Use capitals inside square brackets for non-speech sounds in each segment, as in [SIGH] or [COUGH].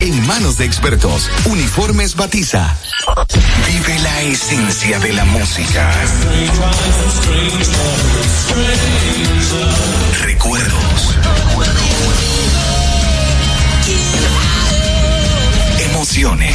En manos de expertos, Uniformes Batiza. Vive la esencia de la música. Recuerdos. Emociones.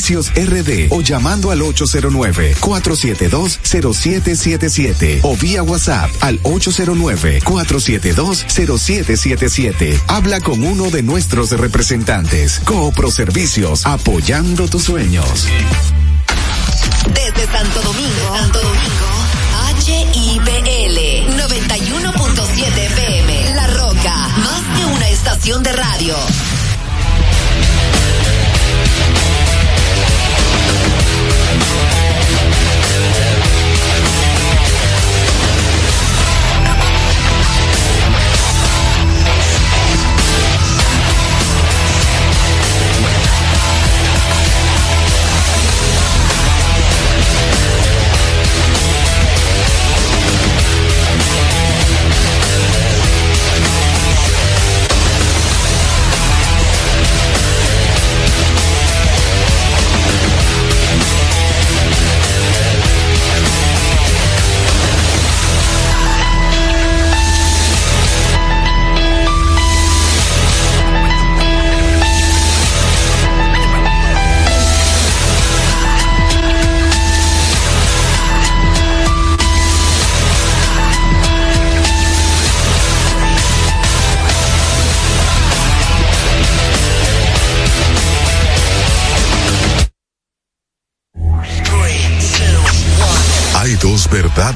RD o llamando al 809-472-0777 o vía WhatsApp al 809-472-0777. Habla con uno de nuestros representantes. Coopro Servicios, apoyando tus sueños. Desde Santo Domingo, Santo Domingo, HIPL 91.7 FM, La Roca, más que una estación de radio.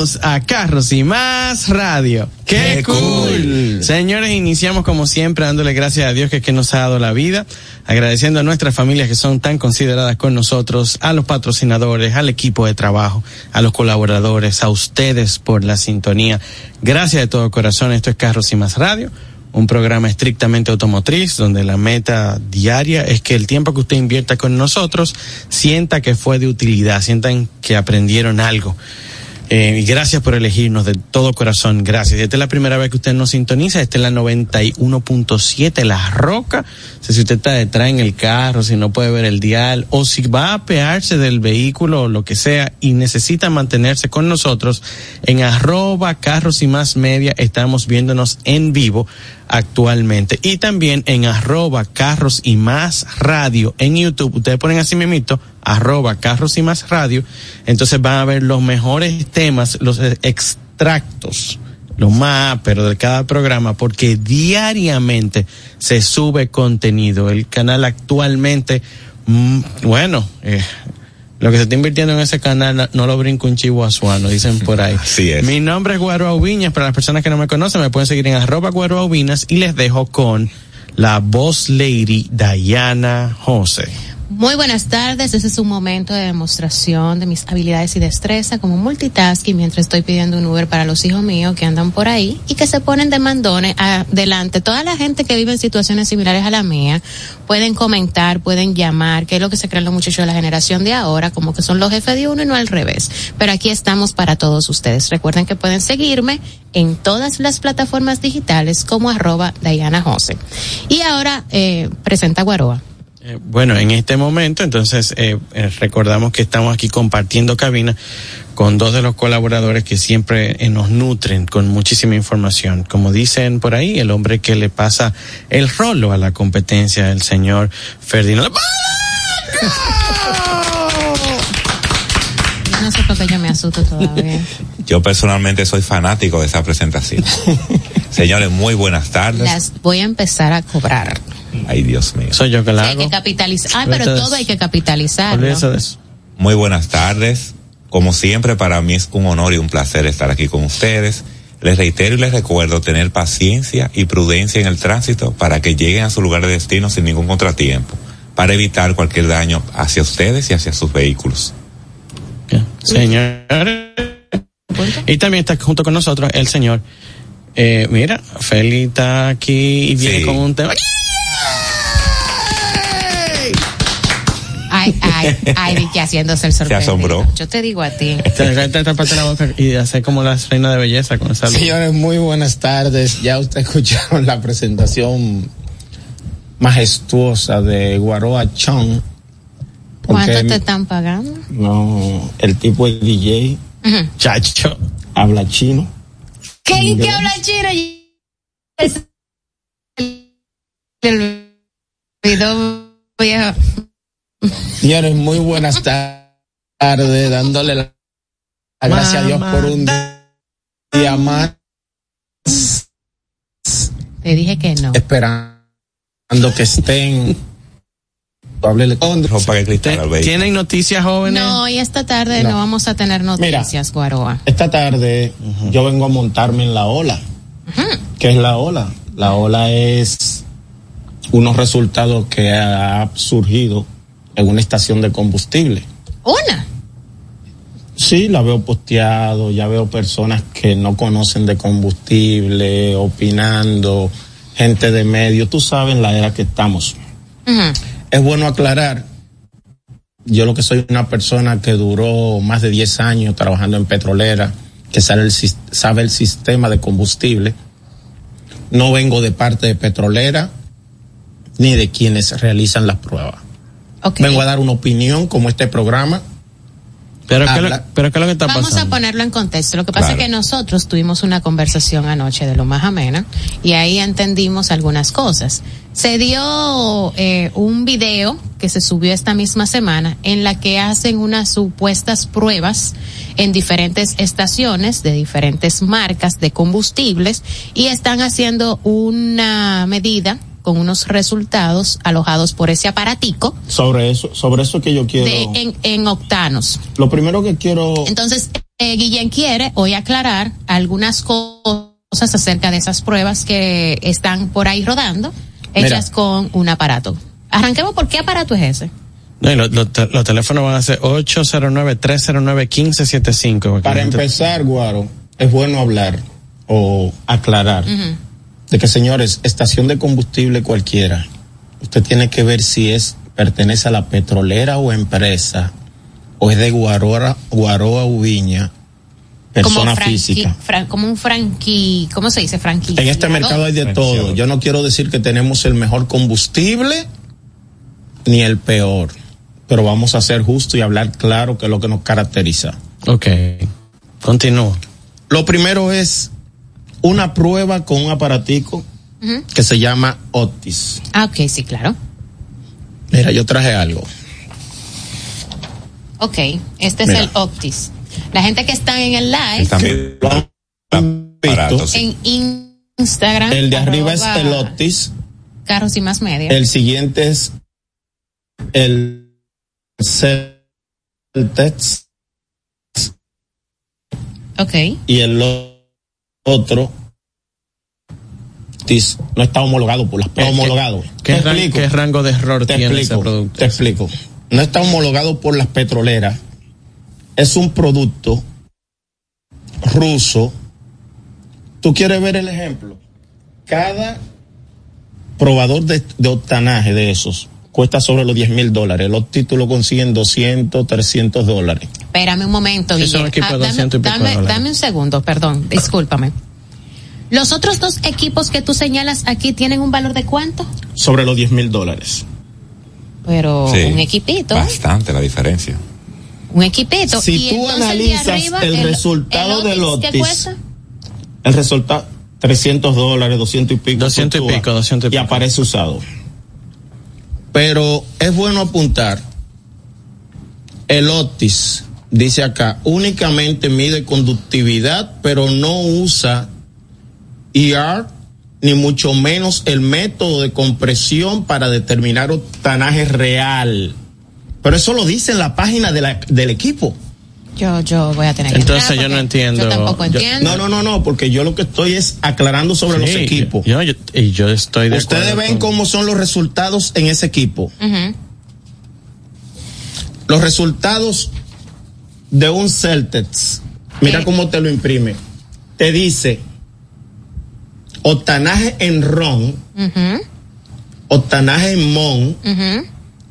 Bienvenidos a Carros y Más Radio. ¡Qué, ¡Qué cool! cool! Señores, iniciamos como siempre dándole gracias a Dios que, es que nos ha dado la vida, agradeciendo a nuestras familias que son tan consideradas con nosotros, a los patrocinadores, al equipo de trabajo, a los colaboradores, a ustedes por la sintonía. Gracias de todo corazón. Esto es Carros y Más Radio un programa estrictamente automotriz donde la meta diaria es que el tiempo que usted invierta con nosotros sienta que fue de utilidad, sientan que aprendieron algo. Eh, gracias por elegirnos de todo corazón, gracias. Esta es la primera vez que usted nos sintoniza, esta es la 91.7, La Roca. Si usted está detrás en el carro, si no puede ver el dial, o si va a apearse del vehículo o lo que sea y necesita mantenerse con nosotros, en arroba carros y más media estamos viéndonos en vivo actualmente. Y también en arroba carros y más radio en YouTube. Ustedes ponen así mismito, arroba carros y más radio. Entonces van a ver los mejores temas, los extractos, los más, pero de cada programa, porque diariamente se sube contenido. El canal actualmente, mm, bueno, eh, lo que se está invirtiendo en ese canal no lo brinco un chivo azuano, dicen por ahí. [LAUGHS] Así es. Mi nombre es Guaro Aubiñas, para las personas que no me conocen me pueden seguir en arroba Guaro Aubinas y les dejo con la voz lady Diana José. Muy buenas tardes, ese es un momento de demostración de mis habilidades y destreza como multitasking mientras estoy pidiendo un Uber para los hijos míos que andan por ahí y que se ponen de mandones adelante. Toda la gente que vive en situaciones similares a la mía pueden comentar, pueden llamar, que es lo que se creen los muchachos de la generación de ahora, como que son los jefes de uno y no al revés. Pero aquí estamos para todos ustedes. Recuerden que pueden seguirme en todas las plataformas digitales como arroba Diana Jose. Y ahora eh, presenta Guaroa. Eh, bueno, en este momento, entonces, eh, eh, recordamos que estamos aquí compartiendo cabina con dos de los colaboradores que siempre eh, nos nutren con muchísima información. Como dicen por ahí, el hombre que le pasa el rolo a la competencia, el señor Ferdinand. Yo no sé por qué yo me asusto todavía. [LAUGHS] Yo personalmente soy fanático de esa presentación. [LAUGHS] Señores, muy buenas tardes. Las voy a empezar a cobrar. Ay, Dios mío. Soy yo que la Hay hago. que capitalizar. Ah, pero todo hay que capitalizarlo. Olvídese de eso. Muy buenas tardes. Como siempre, para mí es un honor y un placer estar aquí con ustedes. Les reitero y les recuerdo tener paciencia y prudencia en el tránsito para que lleguen a su lugar de destino sin ningún contratiempo, para evitar cualquier daño hacia ustedes y hacia sus vehículos. Ok. Señores. Y también está junto con nosotros el señor. Eh, mira, Feli está aquí y viene Sí. con un tema. Ay, ay, ay, Vicky haciéndose el sorprendido. asombró. Yo te digo a ti. Te te taparte la boca y hacer como la reina de belleza con esa. Señores, muy buenas tardes. Ya ustedes [LAUGHS] escucharon la presentación majestuosa de Guaroa Chong. ¿Cuánto te están pagando? No, el tipo es DJ. Chacho. habla chino. ¿Qué, ¿qué Inglés. habla chino? Es el video viejo. Señores, muy buenas tardes, dándole la, la gracias a Dios por un día más, Te dije que no. esperando que estén. ¿Tienen noticias jóvenes? No, y esta tarde no, No. vamos a tener noticias, Guaroa. Esta tarde yo vengo a montarme en la ola. ¿Qué es la ola? La ola es unos resultados que ha surgido en una estación de combustible. Una. Sí, la veo posteado, ya veo personas que no conocen de combustible, opinando, gente de medio, tú sabes la era que estamos. Es bueno aclarar, yo lo que soy una persona que duró más de 10 años trabajando en petrolera, que sabe el, sabe el sistema de combustible. No vengo de parte de petrolera ni de quienes realizan las pruebas. Vengo a dar una opinión como este programa. Pero, ¿qué, lo- pero ¿qué es lo que está Vamos a ponerlo en contexto. Lo que pasa Claro. es que nosotros tuvimos una conversación anoche de lo más amena y ahí entendimos algunas cosas. Se dio eh, un video que se subió esta misma semana en la que hacen unas supuestas pruebas en diferentes estaciones de diferentes marcas de combustibles y están haciendo una medida con unos resultados alojados por ese aparatico Sobre eso, sobre eso que yo quiero. de, en, en octanos. Lo primero que quiero. Entonces, eh, Guillén quiere hoy aclarar algunas cosas acerca de esas pruebas que están por ahí rodando, hechas Mira. con un aparato. Arranquemos por qué aparato es ese. No, y lo- lo- te- los teléfonos van a ser 809-309-1575. porque Para empezar, Guaro, es bueno hablar o aclarar de que, señores, estación de combustible cualquiera, usted tiene que ver si es pertenece a la petrolera o empresa o es de Guaroa, Guaroa Ubiña, persona franqui- física. fran- como un franqui, ¿cómo se dice? Franqui. En este mercado hay de todo. Yo no quiero decir que tenemos el mejor combustible ni el peor, pero vamos a ser justos y hablar claro que es lo que nos caracteriza. Ok. Continúa. Lo primero es una prueba con un aparatico que se llama Otis. Ah, ok, sí, claro. Mira, yo traje algo. Ok, este es el Optis. La gente que está en el live, También Lo han aparato, visto. sí. en Instagram. El de arriba es el Otis, Carros y más media. el siguiente es el Celtex ok. y el otro no está homologado por las ¿Qué- homologado. ¿Qué, Te ran- explico. qué rango de error Te tiene ese explico, producto? te explico. No está homologado por las petroleras. Es un producto ruso. ¿Tú quieres ver el ejemplo? Cada probador de, de octanaje de esos cuesta sobre los 10 mil dólares. Los títulos consiguen 200, 300 dólares. Espérame un momento, Sí, equipos de dame, 200 y pico dame- de dólares. dame un segundo, perdón, discúlpame. Los otros dos equipos que tú señalas aquí tienen un valor de cuánto? Sobre los 10 mil dólares. pero Sí. un equipito. Bastante la diferencia. Un equipito. Si y tú de analizas arriba, el resultado del Otis, ¿qué Otis, cuesta? El resultado, 300 dólares, 200 y pico. 200 y pico, 200 y Y pico. aparece usado. Pero es bueno apuntar, el Otis, dice acá, únicamente mide conductividad, pero no usa ER, ni mucho menos el método de compresión para determinar octanaje real. Pero eso lo dice en la página del equipo. Yo, yo voy a tener que Entonces yo no entiendo. Yo tampoco Yo- entiendo. No, no, no, no, porque yo lo que estoy es aclarando sobre los equipos. Yo, yo- y yo estoy de Ustedes acuerdo ven con- cómo son los resultados en ese equipo. Los resultados de un Celtics. Mira Eh. cómo te lo imprime. Te dice octanaje en ron, Ujú, octanaje en mon,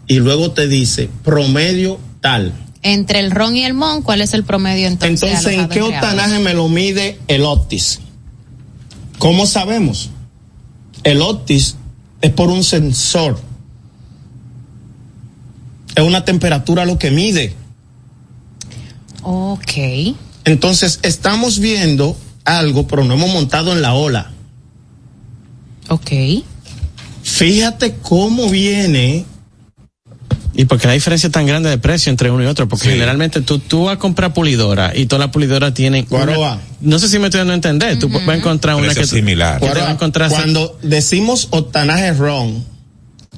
y luego te dice promedio tal. Entre el ron y el mon, ¿cuál es el promedio entonces? Entonces, ¿en qué octanaje me lo mide el Optis? ¿Cómo sabemos? El Optis es por un sensor. Es una temperatura lo que mide. Ok. Entonces, estamos viendo algo, pero no hemos montado en la ola. Ok. Fíjate cómo viene. Y porque la diferencia es tan grande de precio entre uno y otro, porque Sí. generalmente tú, tú vas a comprar pulidora y todas las pulidoras tienen. una- no sé si me estoy dando a entender. Tú vas a encontrar una que. similar. que te va a encontrar Cuando decimos octanaje RON,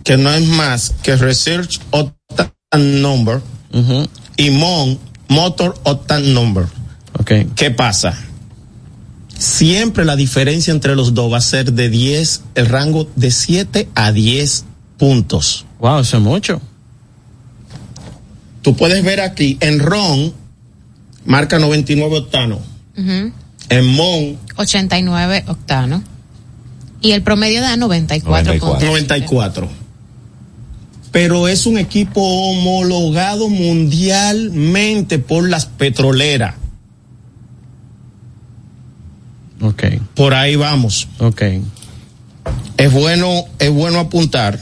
que no es más que Research Octane Number, y MON, Motor Octane Number. ¿Qué pasa? Siempre la diferencia entre los dos va a ser de 10, el rango de 7 a 10 puntos. Wow, eso es mucho. Tú puedes ver aquí, en RON, marca 99 octano. En MON, 89 octano. Y el promedio da 94. 94. 94. Pero es un equipo homologado mundialmente por las petroleras. Ok, Por ahí vamos. ok. es bueno, es bueno apuntar.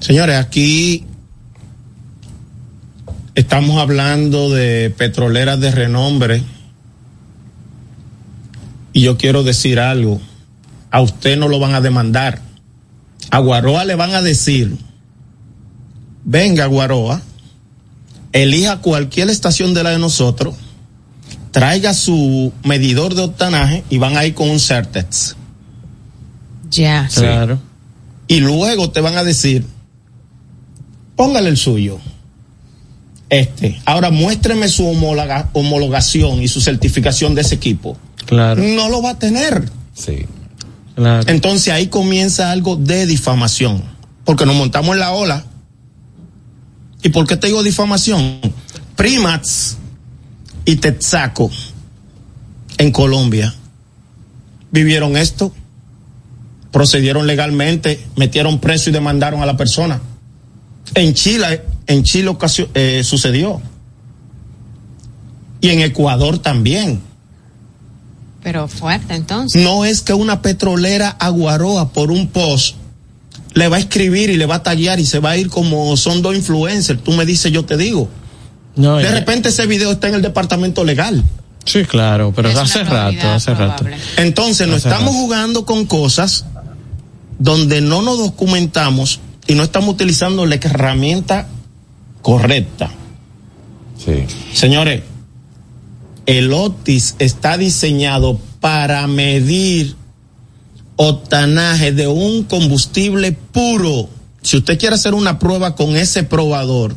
Señores, aquí estamos hablando de petroleras de renombre. Y yo quiero decir algo. A usted no lo van a demandar. A Guaroa le van a decir, venga Guaroa, elija cualquier estación de la de nosotros, traiga su medidor de octanaje y van a ir con un Certex. Ya. Sí. Claro. y luego te van a decir, póngale el suyo. Este. Ahora muéstreme su homologa- homologación y su certificación de ese equipo. Claro. No lo va a tener. Sí. Claro. Entonces ahí comienza algo de difamación. Porque nos montamos en la ola. ¿Y por qué te digo difamación? Primax y Texaco en Colombia vivieron esto, procedieron legalmente, metieron preso y demandaron a la persona. En Chile, en Chile ocasio- eh, sucedió. Y en Ecuador también. Pero fuerte entonces. No es que una petrolera aguaroa por un post le va a escribir y le va a tallar y se va a ir como son dos influencers. Tú me dices, yo te digo. No, De ya- repente ese video está en el departamento legal. Sí, claro, pero Es hace rato, hace rato. Entonces Hace estamos rato. jugando con cosas donde no nos documentamos y no estamos utilizando la herramienta correcta. Sí. Señores, el Otis está diseñado para medir octanaje de un combustible puro. Si usted quiere hacer una prueba con ese probador,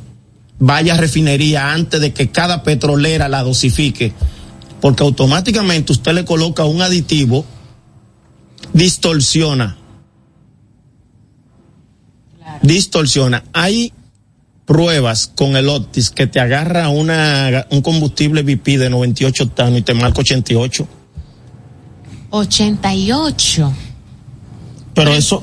vaya a refinería antes de que cada petrolera la dosifique, porque automáticamente usted le coloca un aditivo, distorsiona. Distorsiona. Hay pruebas con el Optis que te agarra una, un combustible BP de 98 octanos y te marca 88. 88. Pero eso,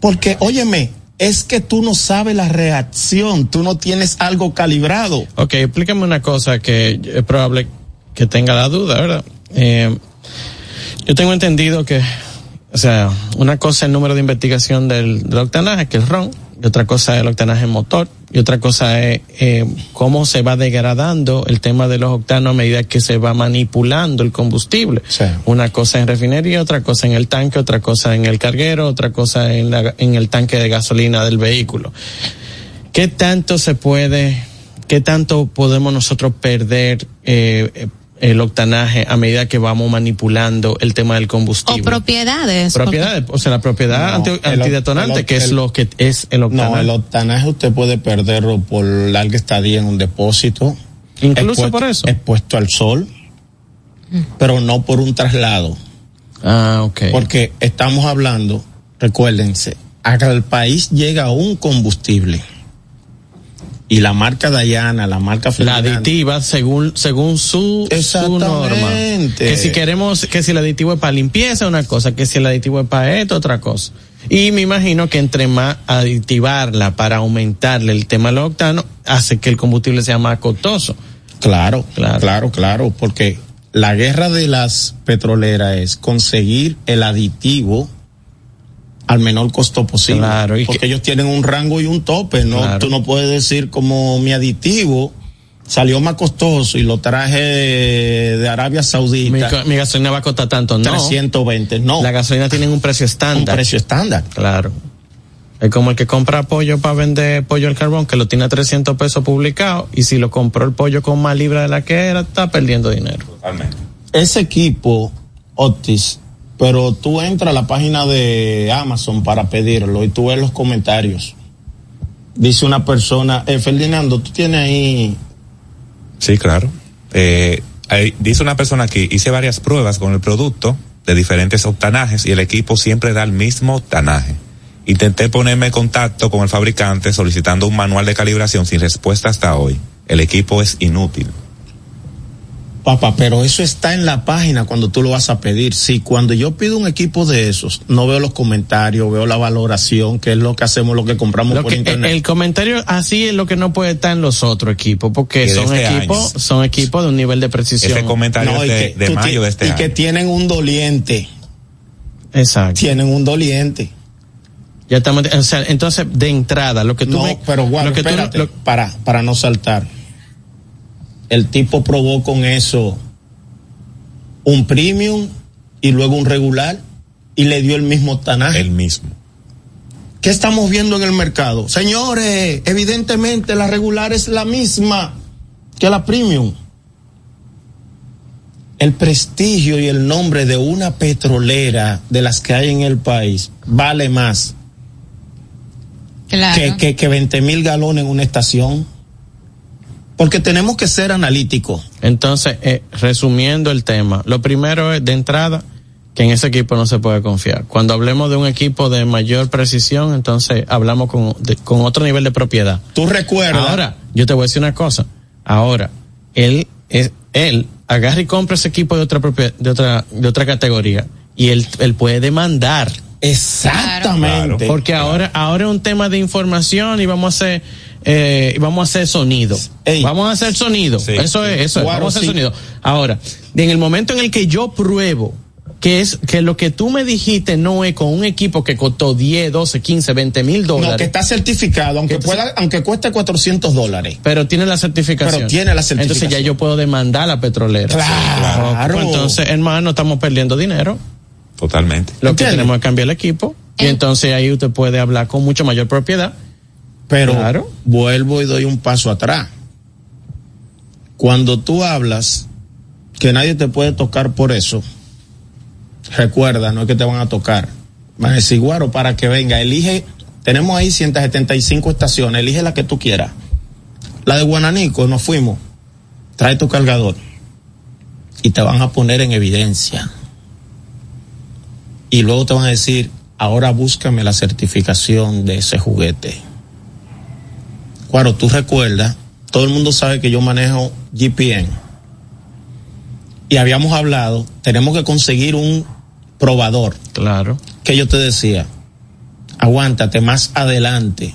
porque, óyeme, es que tú no sabes la reacción, tú no tienes algo calibrado. Ok, explícame una cosa que es probable que tenga la duda, ¿verdad? Eh, yo tengo entendido que, o sea, una cosa es el número de investigación del, del octanaje, que es RON, y otra cosa es el octanaje motor, y otra cosa es eh, cómo se va degradando el tema de los octanos a medida que se va manipulando el combustible. Sí. Una cosa en refinería, otra cosa en el tanque, otra cosa en el carguero, otra cosa en, la, en el tanque de gasolina del vehículo. ¿Qué tanto se puede, qué tanto podemos nosotros perder eh, el octanaje a medida que vamos manipulando el tema del combustible? O propiedades. Propiedades, o sea, la propiedad No, anti- el- antidetonante, el- que es el- lo que es el octanaje. No, el octanaje usted puede perderlo por larga estadía en un depósito. Incluso expuesto- por eso. Expuesto al sol, pero no por un traslado. Ah, ok. Porque estamos hablando, recuérdense, al país llega un combustible. Y la marca Dayana, la marca la Ferdinand, aditiva según según su, su norma. Que si queremos, que si el aditivo es para limpieza, una cosa, que si el aditivo es para esto, otra cosa. Y me imagino que entre más aditivarla para aumentarle el tema de los octanos, hace que el combustible sea más costoso. Claro. claro, claro, claro, porque la guerra de las petroleras es conseguir el aditivo al menor costo posible. Claro, y porque que- ellos tienen un rango y un tope, ¿no? Claro. Tú no puedes decir como mi aditivo salió más costoso y lo traje de Arabia Saudita, mi gasolina va a costar tanto, no. 320, no, La gasolina tiene un precio un estándar. precio estándar. Claro. Es como el que compra pollo para vender pollo al carbón, que lo tiene a 300 pesos publicado, y si lo compró el pollo con más libra de la que era, está perdiendo dinero. Totalmente. ese equipo Otis, pero tú entras a la página de Amazon para pedirlo y tú ves los comentarios. Dice una persona, eh, Ferdinando, tú tienes ahí, Sí, claro. Eh, dice una persona aquí, hice varias pruebas con el producto de diferentes octanajes y el equipo siempre da el mismo octanaje. Intenté ponerme en contacto con el fabricante solicitando un manual de calibración sin respuesta hasta hoy. El equipo es inútil. Papá, pero eso está en la página cuando tú lo vas a pedir. Si cuando yo pido un equipo de esos, no veo los comentarios, veo la valoración, que es lo que hacemos, lo que compramos Lo por que, internet. el comentario así es lo que no puede estar en los otros equipos, porque Y son este equipos, son equipos de un nivel de precisión. Ese comentario No, es y de, que de tú mayo de este y año. que tienen un doliente, Exacto. tienen un doliente. Ya estamos, o sea, entonces de entrada, lo que tú no, me- pero guau, lo que tú- espérate, lo- para, para no saltar. El tipo probó con eso un premium y luego un regular y le dio el mismo tanaje. El mismo. ¿Qué estamos viendo en el mercado? Señores, evidentemente la regular es la misma que la premium. El prestigio y el nombre de una petrolera de las que hay en el país vale más Claro. que, que, que 20 mil galones en una estación. Porque tenemos que ser analíticos. entonces, eh, resumiendo el tema, lo primero es de entrada que en ese equipo no se puede confiar. Cuando hablemos de un equipo de mayor precisión, entonces hablamos con, de- con otro nivel de propiedad. Tú recuerdas. Ahora, yo te voy a decir una cosa. Ahora, él es él agarra y compra ese equipo de otra propia- de otra de otra categoría y él él puede demandar Exactamente. Claro. porque ahora ahora es un tema de información y vamos a hacer eh, y vamos a hacer sonido. Ey. Vamos a hacer sonido. Sí. Eso es, eso es. Guaro, Vamos a hacer sí. sonido. Ahora, en el momento en el que yo pruebo que es que lo que tú me dijiste no es con un equipo que costó 10, 12, 15, 20 mil no, dólares. que está certificado, aunque pueda, aunque cueste 400 dólares. pero tiene la certificación. Pero tiene la certificación. Entonces ya yo puedo demandar a la petrolera. Claro. Entonces, hermano, estamos perdiendo dinero. Totalmente. Lo que tenemos que cambiar el equipo. Y Eh. entonces ahí usted puede hablar con mucho mayor propiedad. Pero Claro. vuelvo y doy un paso atrás. Cuando tú hablas que nadie te puede tocar por eso, recuerda, no es que te van a tocar. Van a decir, guaro, para que venga, elige, tenemos ahí 175 estaciones, elige la que tú quieras. La de Guananico, nos fuimos. Trae tu cargador. Y te van a poner en evidencia. Y luego te van a decir, ahora búscame la certificación de ese juguete. Claro, tú recuerdas, todo el mundo sabe que yo manejo GPN. Y habíamos hablado, tenemos que conseguir un probador, Claro. que yo te decía, aguántate más adelante.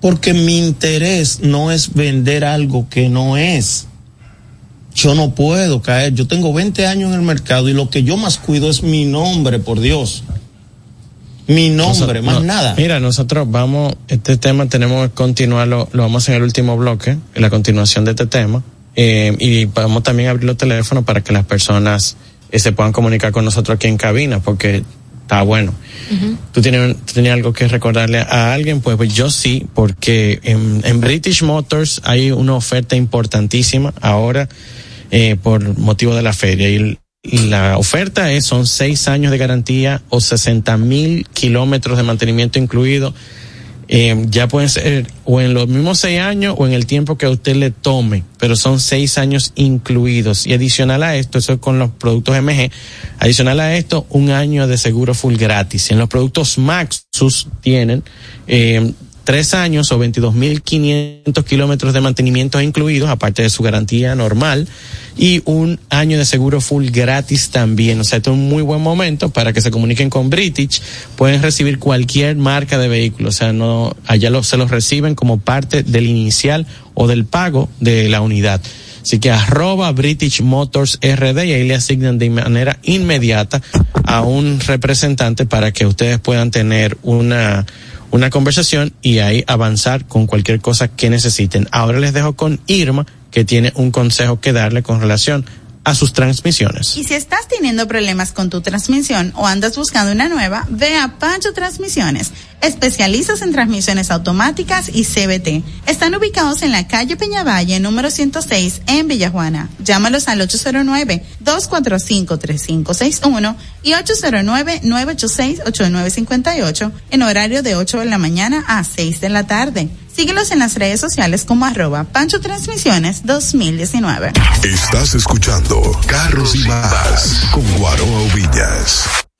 Porque mi interés no es vender algo que no es. Yo no puedo caer. Yo tengo 20 años en el mercado y lo que yo más cuido es mi nombre, por Dios. Mi nombre, más nada. Mira, nosotros vamos, este tema tenemos que continuarlo, lo vamos en el último bloque, en la continuación de este tema, eh, y vamos también a abrir los teléfonos para que las personas eh, se puedan comunicar con nosotros aquí en cabina, porque está bueno. ¿Tú tienes, tenías algo que recordarle a alguien? Pues, pues yo sí, porque en, en, British Motors hay una oferta importantísima ahora eh, por motivo de la feria. Y la oferta es, son seis años de garantía o 60 mil kilómetros de mantenimiento incluido. Eh, ya pueden ser o en los mismos seis años o en el tiempo que a usted le tome, pero son seis años incluidos. Y adicional a esto, eso es con los productos MG, adicional a esto, un año de seguro full gratis. En los productos Maxus tienen eh, tres años o 22.500 kilómetros de mantenimiento incluidos, aparte de su garantía normal, y un año de seguro full gratis también. O sea, este es un muy buen momento para que se comuniquen con British. Pueden recibir cualquier marca de vehículo. O sea, no, allá se los reciben como parte del inicial o del pago de la unidad. Así que arroba British Motors RD y ahí le asignan de manera inmediata a un representante para que ustedes puedan tener una, una conversación y ahí avanzar con cualquier cosa que necesiten. Ahora les dejo con Irma, que tiene un consejo que darle con relación a sus transmisiones. Y si estás teniendo problemas con tu transmisión o andas buscando una nueva, ve a Pancho Transmisiones, especialistas en transmisiones automáticas y CBT. Están ubicados en la calle Peñavalle, número 106, en Villajuana. Llámalos al 809-245-3561 y 809-986-8958 en horario de 8 de la mañana a 6 de la tarde. Síguelos en las redes sociales como arroba Pancho Transmisiones 2019. Estás escuchando Carros y Más con Guaroa Villas.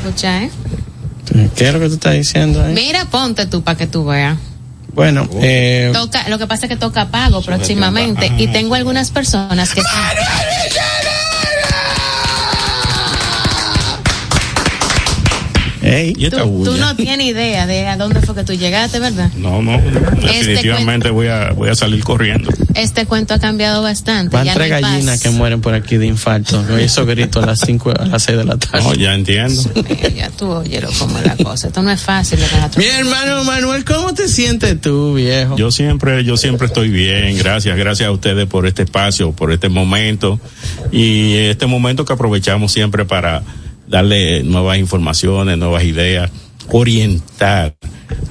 que escuchar, ¿eh? ¿Qué es lo que tú estás diciendo ahí? Mira, ponte tú para que tú veas. Bueno, eh, toca, lo que pasa es que toca pago próximamente y tengo algunas personas que están... Ey, tú, tú, no tienes idea de a dónde fue que tú llegaste, ¿verdad? No, no, definitivamente este voy a voy a salir corriendo. Este cuento ha cambiado bastante. Van ya tres no gallinas que mueren por aquí de infarto. No esos gritos a las cinco, a las seis de la tarde. No, ya entiendo. ya tú óyelo como es la cosa. Esto no es fácil. Mi hermano Manuel, ¿cómo te sientes tú, viejo? Yo siempre, yo siempre estoy bien. Gracias, gracias a ustedes por este espacio, por este momento y este momento que aprovechamos siempre para darle nuevas informaciones, nuevas ideas, orientar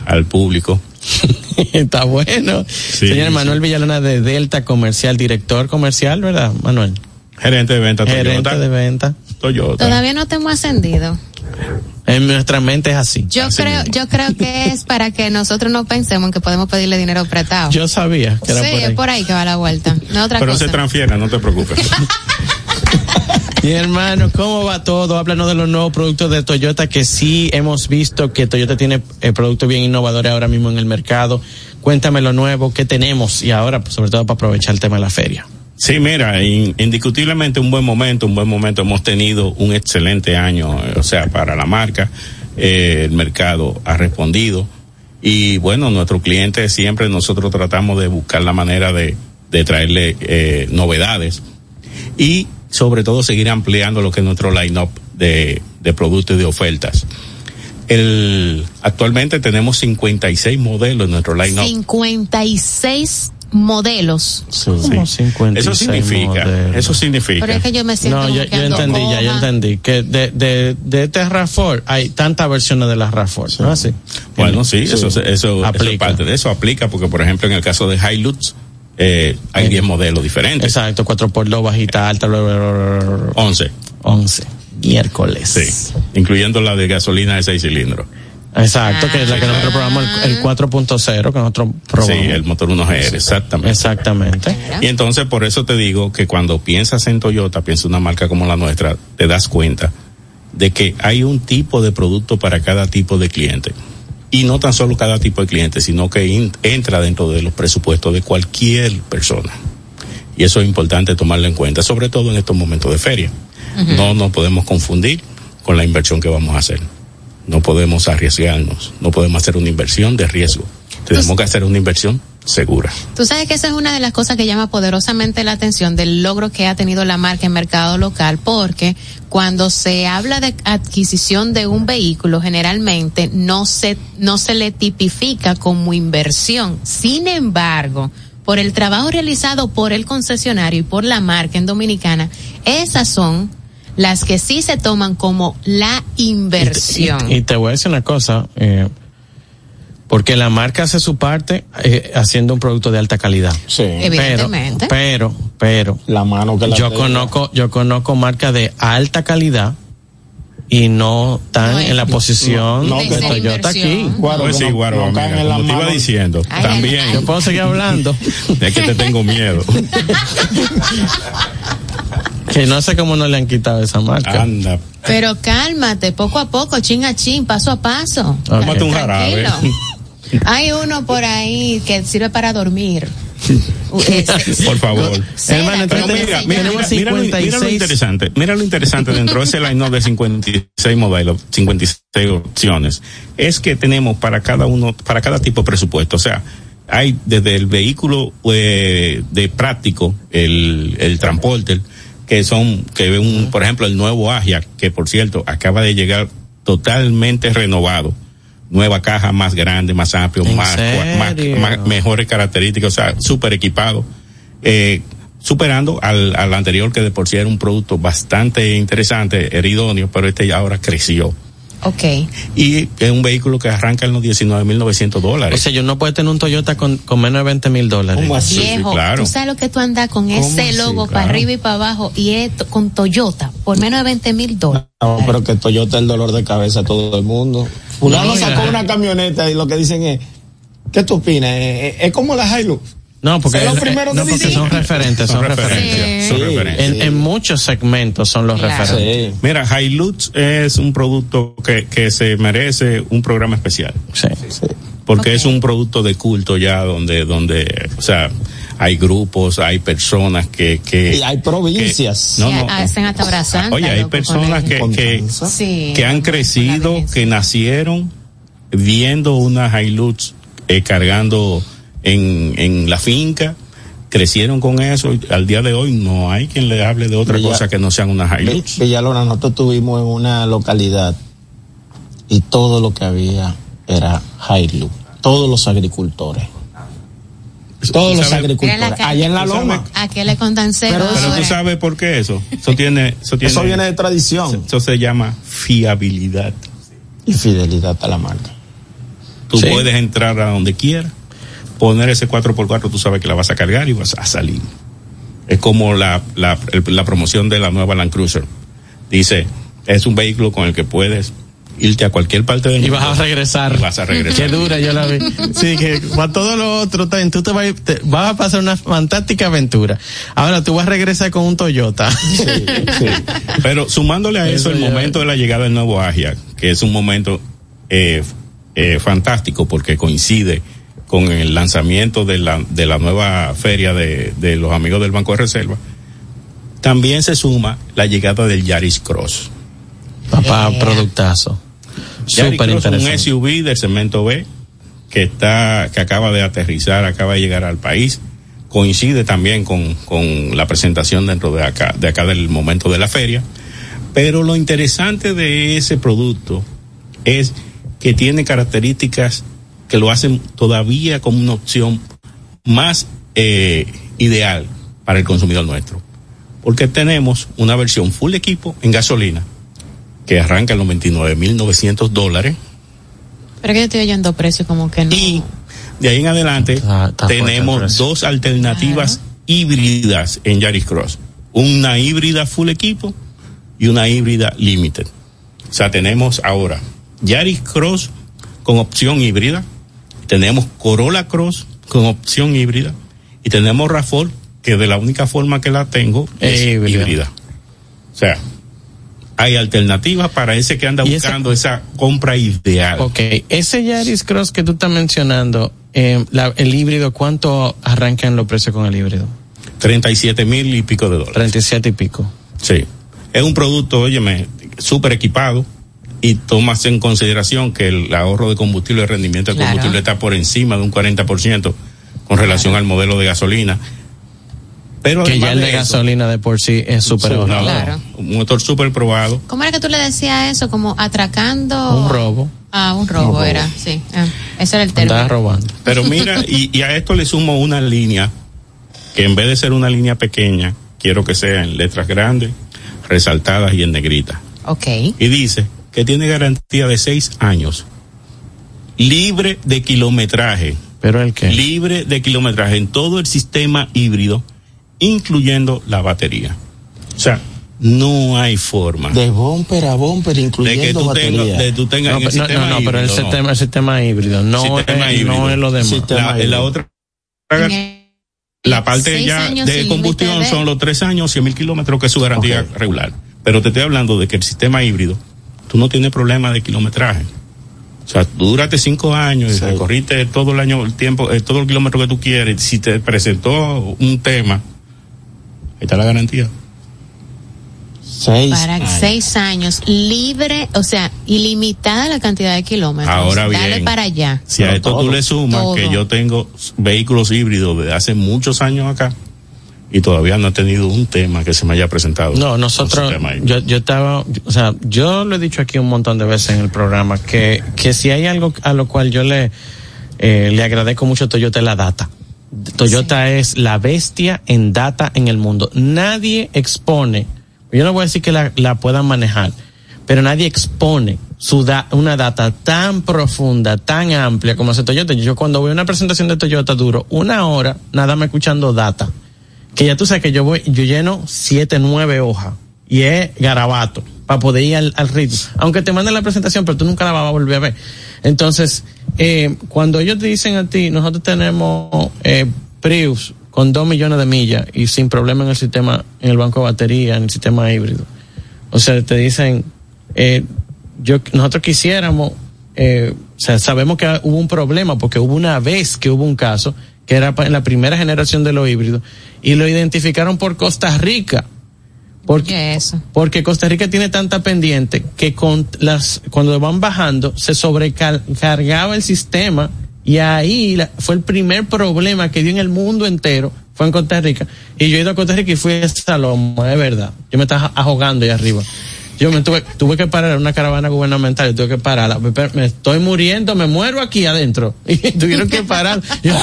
al público. [LAUGHS] Está bueno. Sí, Señor Manuel Villalona de Delta Comercial, director comercial, ¿verdad, Manuel? Gerente de venta. Gerente Toyota. de venta. Toyota. Todavía no te hemos ascendido. En nuestra mente es así. Yo así creo, mismo. yo creo que es para que nosotros no pensemos en que podemos pedirle dinero prestado. Yo sabía que era sí, por ahí. es por ahí que va la vuelta. No otra Pero cosa. se transfiere, no te preocupes. [LAUGHS] Mi hermano, ¿cómo va todo? Háblanos de los nuevos productos de Toyota que sí hemos visto que Toyota tiene eh, productos bien innovadores ahora mismo en el mercado. Cuéntame lo nuevo que tenemos y ahora, pues, sobre todo para aprovechar el tema de la feria. Sí, mira, in- indiscutiblemente un buen momento, un buen momento. Hemos tenido un excelente año, eh, o sea, para la marca. Eh, el mercado ha respondido. Y bueno, nuestros clientes siempre nosotros tratamos de buscar la manera de, de traerle eh, novedades. Y sobre todo seguir ampliando lo que es nuestro line-up de, de productos y de ofertas. El, actualmente tenemos 56 modelos en nuestro line-up. 56 modelos. Como 56 Eso significa, modelos. eso significa. Pero es que yo me siento No, yo, entendí ya, yo entendí que de, de, de este RAV4 hay tantas versiones de la RAV4, ¿no es así? Bueno, sí, eso, eso, eso Aplica. parte de eso aplica, porque por ejemplo en el caso de Hilux, eh, hay 10 modelos diferentes. Exacto, 4x2, bajita, alta, bla, bla, bla, bla, bla. 11. 11. Miércoles. Sí, incluyendo la de gasolina de 6 cilindros. Exacto, que es la que nosotros probamos, el, el 4.0 que nosotros probamos. Sí, el motor 1GR, exactamente. Exactamente. Y entonces por eso te digo que cuando piensas en Toyota, piensas en una marca como la nuestra, te das cuenta de que hay un tipo de producto para cada tipo de cliente. Y no tan solo cada tipo de cliente, sino que in- entra dentro de los presupuestos de cualquier persona. Y eso es importante tomarlo en cuenta, sobre todo en estos momentos de feria. No nos podemos confundir con la inversión que vamos a hacer. No podemos arriesgarnos, no podemos hacer una inversión de riesgo. Tenemos que hacer una inversión segura. Tú sabes que esa es una de las cosas que llama poderosamente la atención del logro que ha tenido la marca en mercado local, porque cuando se habla de adquisición de un vehículo, generalmente no se, no se le tipifica como inversión. Sin embargo, por el trabajo realizado por el concesionario y por la marca en Dominicana, esas son las que sí se toman como la inversión. Y, y te voy a decir una cosa, eh, porque la marca hace su parte eh, haciendo un producto de alta calidad. Sí. Evidentemente. Pero, pero, La mano que la yo tenga. conozco, yo conozco marcas de alta calidad y no están No, en la posición no, de que no. Toyota aquí. Guaro, Pues sí, no- Guaro, la como te iba diciendo, Ay, también Yo puedo seguir hablando. [LAUGHS] es que te tengo miedo. [LAUGHS] que no sé cómo no le han quitado esa marca. Anda, Pero cálmate, poco a poco, chin a chin, paso a paso. tómate un jarabe. Hay uno por ahí que sirve para dormir. Uh, [LAUGHS] este, Por favor. Hermano, Pero mira, se mira, llama. mira, mira, lo- mira lo 56. interesante, mira lo interesante dentro de ese line de 56 modelos, 56 opciones, es que tenemos para cada uno, para cada tipo de presupuesto, o sea, hay desde el vehículo eh, de práctico, el, el transporter, que son, que un, por ejemplo, el nuevo Agia, que por cierto, acaba de llegar totalmente renovado. Nueva caja más grande, más amplio, ¿En más, más, mejores características, o sea, súper equipado. Eh, superando al, al anterior que de por sí era un producto bastante interesante, era idóneo, pero este ya ahora creció. Ok. Y es un vehículo que arranca en los 19.900 O dólares. sea, yo no puedo tener un Toyota con, con menos de 20 mil dólares. ¿Cómo así? Viejo, claro. tú sabes lo que tú andas con ¿Cómo ese así? logo para arriba y para abajo y es con Toyota por menos de 20 mil dólares. No, pero que Toyota es el dolor de cabeza a todo el mundo. Fulano No, sacó una camioneta y lo que dicen es, ¿qué tú opinas? Eh, eh, Es como la Hilux. No, porque, eh, no, porque son referentes, son, Son referentes. son Sí. referencias. En, en muchos segmentos son los Claro. referentes. Sí. Mira, Hilux es un producto que, que se merece un programa especial. Sí. porque Ok. es un producto de culto ya donde donde o sea hay grupos hay personas que que Y hay provincias. que- no, Sí, no, hacen hasta oye hay personas que que. Sí. que han crecido que nacieron viendo una Hilux eh, cargando en en la finca crecieron con eso y al día de hoy no hay quien le hable de otra Villa- cosa que no sean una Hilux Villalona, nosotros estuvimos en una localidad y todo lo que había era Hilux. Todos los agricultores. Todos los agricultores. Allá en la loma. ¿A qué le contan cero Pero- pero tú sabes por qué eso eso tiene eso tiene Eso viene de tradición eso se llama fiabilidad y fidelidad a la marca. Tú Sí. puedes entrar a donde quieras, poner ese 4x4, tú sabes que la vas a cargar y vas a salir. Es como la, la, el- la promoción de la nueva Land Cruiser. Dice, es un vehículo con el que puedes irte a cualquier parte del Y mundo. vas a regresar. Y vas a regresar. Qué dura, yo la vi. Sí, que para todo lo otro, también tú te vas, a ir- te- vas a pasar una fantástica aventura. Ahora tú vas a regresar con un Toyota. Pero sumándole a eso, Eso el momento de la llegada del nuevo Agia, que es un momento eh, eh, fantástico porque coincide con el lanzamiento de la, de la nueva feria de, de los amigos del Banco de Reserva, también se suma la llegada del Yaris Cross. Papá, productazo. Yaris Súper Cross, un interesante. SUV del segmento B que está, que acaba de aterrizar, acaba de llegar al país. Coincide también con, con la presentación dentro de acá, de acá del momento de la feria. Pero lo interesante de ese producto es que tiene características que lo hacen todavía como una opción más eh, ideal para el consumidor nuestro. Porque tenemos una versión full equipo en gasolina que arranca en los 29.900 dólares Pero que yo estoy oyendo precios como que no. y de ahí en adelante está tenemos dos alternativas híbridas en Yaris Cross. Una híbrida full equipo y una híbrida limited. O sea, tenemos ahora Yaris Cross con opción híbrida, tenemos Corolla Cross con opción híbrida y tenemos RAFOR que de la única forma que la tengo es híbrida. O sea, hay alternativas para ese que anda esa- buscando esa compra ideal. Ok, ese Yaris Cross que tú estás mencionando, eh, la- el híbrido, ¿cuánto arrancan los precios con el híbrido? 37 mil y pico de dólares. 37 y pico. Sí. Es un producto, óyeme, súper equipado y tomas en consideración que el ahorro de combustible, el rendimiento de Claro. combustible está por encima de un 40% con relación al modelo de gasolina. Pero Que ya el de eso, gasolina de por sí es súper no. Claro. Un motor súper probado. ¿Cómo era que tú le decías eso? Como atracando. Un robo. Ah, un robo, Un robo. era, sí. Ah, ese era el término. robando. Pero mira, y, y a esto le sumo una línea que en vez de ser una línea pequeña, quiero que sea en letras grandes, resaltadas y en negrita. Ok. y dice que tiene garantía de seis años, libre de kilometraje, ¿Pero el qué? libre de kilometraje en todo el sistema híbrido, incluyendo la batería. O sea, no hay forma De bumper a bumper, de incluyendo que tú batería. tengas, de tú tengas No, el no, sistema no, no, pero el híbrido, sistema, el sistema híbrido, no, Sistema es, híbrido. no es lo demás. La, la otra La parte ya de combustión de- son los tres años, 100 mil kilómetros, que es su garantía Ok. regular. Pero te estoy hablando de que el sistema híbrido, tú no tienes problema de kilometraje. O sea, tú duraste cinco años y Sí. recorriste todo el año, el tiempo, eh, todo el kilómetro que tú quieres. Si te presentó un tema, ahí está la garantía. Seis Para años. seis años, libre, o sea, ilimitada la cantidad de kilómetros. Ahora Dale bien, para allá. Si a esto todo, tú le sumas todo. que yo tengo vehículos híbridos desde hace muchos años acá y todavía no he tenido un tema que se me haya presentado. No, nosotros, yo, yo estaba, o sea, yo lo he dicho aquí un montón de veces en el programa, que, que si hay algo a lo cual yo le, eh, le agradezco mucho a Toyota es la data. Toyota es la bestia en data en el mundo. Nadie expone, yo no voy a decir que la, la puedan manejar, pero nadie expone su da- una data tan profunda, tan amplia como hace Toyota. Yo cuando voy a una presentación de Toyota duro una hora nada más escuchando data que ya tú sabes que yo voy, yo lleno siete, nueve hojas y es garabato para poder ir al, ritmo. Aunque te manden la presentación, pero tú nunca la vas a volver a ver. Entonces, eh, cuando ellos te dicen a ti, nosotros tenemos eh, Prius con dos millones de millas y sin problema en el sistema, en el banco de batería, en el sistema híbrido. O sea, te dicen, eh, yo, nosotros quisiéramos, eh, o sea, sabemos que hubo un problema porque hubo una vez que hubo un caso que era la primera generación de los híbridos y lo identificaron por Costa Rica. Porque, ¿Qué es eso? porque Costa Rica tiene tanta pendiente que con las, cuando van bajando se sobrecargaba el sistema y ahí la- fue el primer problema que dio en el mundo entero, fue en Costa Rica. Y yo he ido a Costa Rica y fui a esa loma, es verdad. Yo me estaba ahogando ahí arriba. Yo me tuve, tuve que parar en una caravana gubernamental, yo tuve que pararla. Me, me estoy muriendo, me muero aquí adentro. [LAUGHS] Y tuvieron que parar. [LAUGHS] Yo,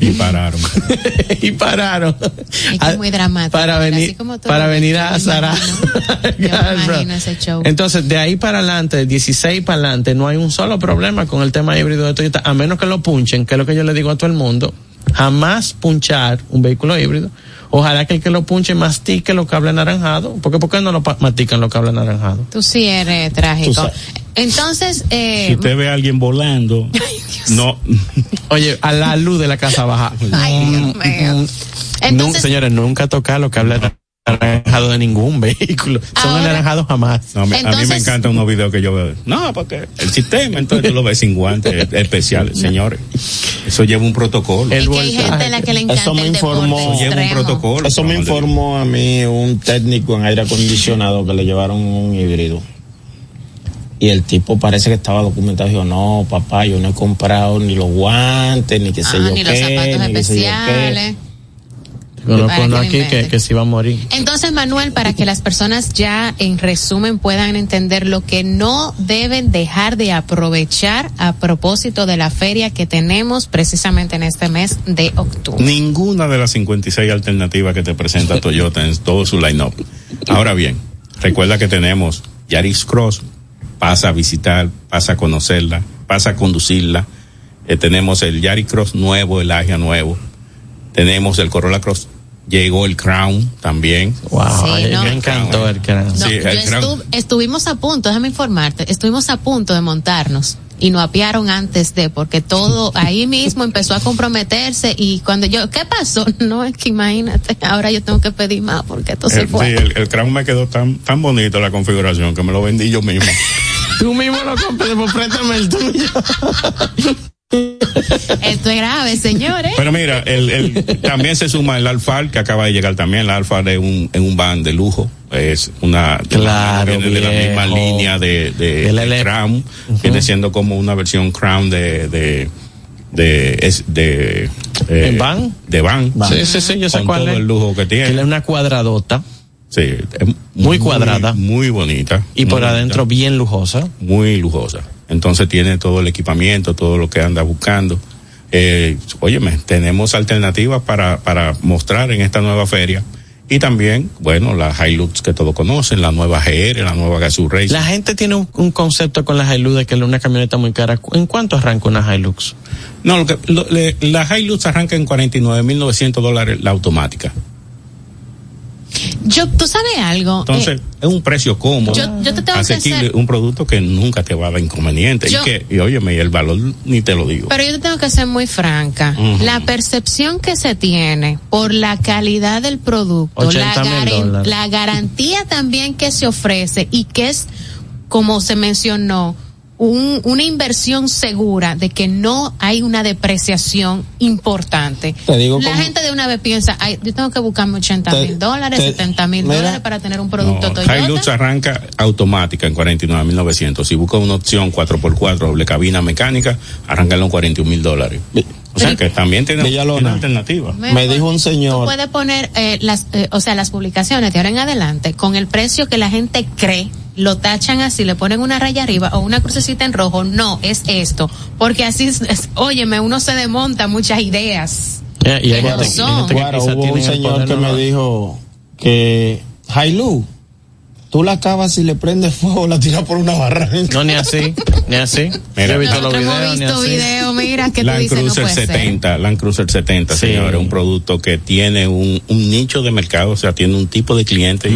Y pararon. [LAUGHS] y pararon. Es que es muy dramático. Para venir, para venir a show. Entonces, de ahí para adelante, de 16 para adelante, no hay un solo problema con el tema híbrido de Toyota, a menos que lo punchen, que es lo que yo le digo a todo el mundo. Jamás punchar un vehículo híbrido. Ojalá que el que lo punche mastique los cables anaranjados. Porque ¿por qué no lo mastican los cables anaranjados? Tú sí eres trágico. Entonces, eh, Si usted ve a alguien volando, [LAUGHS] no, [LAUGHS] Oye, a la luz de la casa baja. Ay, Dios mío. Mm, Entonces- señores, nunca tocar los cables anaranjados. Anaranjado de ningún [LAUGHS] vehículo. Son Ahora- anaranjados jamás. No, me- a mí me encantan unos videos que yo veo. No, porque el sistema, entonces tú lo ves sin guantes [LAUGHS] especiales, señores. Eso lleva un protocolo. Es que hay gente a la que le encanta Eso me el informó. Eso lleva un extremo. protocolo. Eso me informó a mí un técnico en aire acondicionado que le llevaron un híbrido. Y el tipo parece que estaba documentado. Dijo, no, papá, yo no he comprado ni los guantes, ni qué sé Ah, yo ni los qué, zapatos ni qué sé yo qué". Conozco Para uno aquí que, que se iba a morir. Entonces, Manuel, para que las personas ya en resumen puedan entender lo que no deben dejar de aprovechar a propósito de la feria que tenemos precisamente en este mes de octubre. Ninguna de las 56 alternativas que te presenta [LAUGHS] Toyota en todo su line-up. Ahora bien, recuerda que tenemos Yaris Cross, pasa a visitar, pasa a conocerla, pasa a conducirla. Eh, tenemos el Yaris Cross nuevo, el Agia nuevo. Tenemos el Corolla Cross. Llegó el Crown también. Wow, Sí, no. me encantó el cráneo. No, Sí, yo el Crown. estu- estuvimos a punto, déjame informarte, estuvimos a punto de montarnos y nos apiaron antes de, porque todo [LAUGHS] ahí mismo empezó a comprometerse y cuando yo, ¿qué pasó? [LAUGHS] No, es que imagínate, ahora yo tengo que pedir más porque esto se fue. sí, el, el Crown me quedó tan, tan bonito la configuración que me lo vendí yo mismo. [LAUGHS] Tú mismo lo compré, pues préstame el tuyo. Esto es grave, señores. Pero mira, el, el- también se suma el Alfa que acaba de llegar también. El Alfa de un, en un van de lujo. Es una. Claro, Viene de la misma línea de, de, El de L- Crown. Viene siendo como una versión Crown de. de de, es de eh, ¿En van? de van Sí, sí, sí, yo sé con cuál todo es. el lujo que Que tiene es una cuadradota sí es Muy cuadrada. muy bonita y por adentro bonita, bien lujosa. muy lujosa entonces tiene todo el equipamiento todo lo que anda buscando eh, óyeme, tenemos alternativas para, para mostrar en esta nueva feria. Y también, bueno, la Hilux que todos conocen, la nueva GR, la nueva Gazoo Race. La gente tiene un, un concepto con la Hilux de que es una camioneta muy cara. ¿En cuánto arranca una Hilux? No, lo que, lo- le- la Hilux arranca en 49.900 dólares la automática. Yo, tú sabes algo. Entonces, Eh, es un precio cómodo, Yo- yo te tengo que hacer- un producto que nunca te va a dar inconveniente. Yo- y que, y óyeme, y el valor ni te lo digo. Pero yo te tengo que ser muy franca. La percepción que se tiene por la calidad del producto, la, 80 mil garen- dólares. la garantía también que se ofrece y que es, como se mencionó, un- una inversión segura de que no hay una depreciación importante. Te digo la como- gente de una vez piensa, "Ay, yo tengo que buscarme 80 Te- mil dólares, te- 70 mil mira. dólares para tener un producto No, Toyota. Hilux arranca automática en 49.900. Si busca una opción 4x4 doble cabina mecánica, arranca en 41 mil dólares. O sea que también tiene, tiene alternativa. Me dijo un Tú señor, puedes poner eh, las, eh, o sea, las publicaciones de ahora en adelante con el precio que la gente cree, lo tachan así, le ponen una raya arriba o una crucecita en rojo. No, es esto. Porque así, es, óyeme, uno se desmonta muchas ideas. Eh, y hay gente, hay razón. gente que Claro, hubo un señor que me no- dijo que Hilux, tú la acabas y le prendes fuego, la tiras por una barranca. No, ni así, ni así. [LAUGHS] Mira. He visto los videos, ni visto así. videos, mira, que tú Land dices, no Cruiser puede ser. 70, Land Cruiser 70, Sí. señores, un producto que tiene un, un nicho de mercado, o sea, tiene un tipo de cliente. y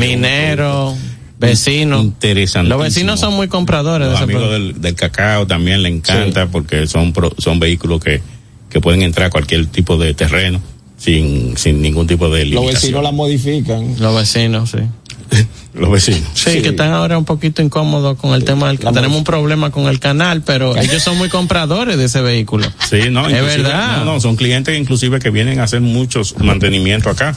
un Minero, vecino. Interesante. Los vecinos son muy compradores de Los ese amigos del, del cacao también le encanta porque son pro- son vehículos que, que pueden entrar a cualquier tipo de terreno sin, sin ningún tipo de Los limitación. vecinos la modifican. Los vecinos, sí. [LAUGHS] Los vecinos. Sí, que están ahora un poquito incómodos con el tema del que tenemos un problema con el canal, pero [LAUGHS] ellos son muy compradores de ese vehículo. Sí, no, Es verdad. No, no, son clientes inclusive que vienen a hacer muchos mantenimientos acá.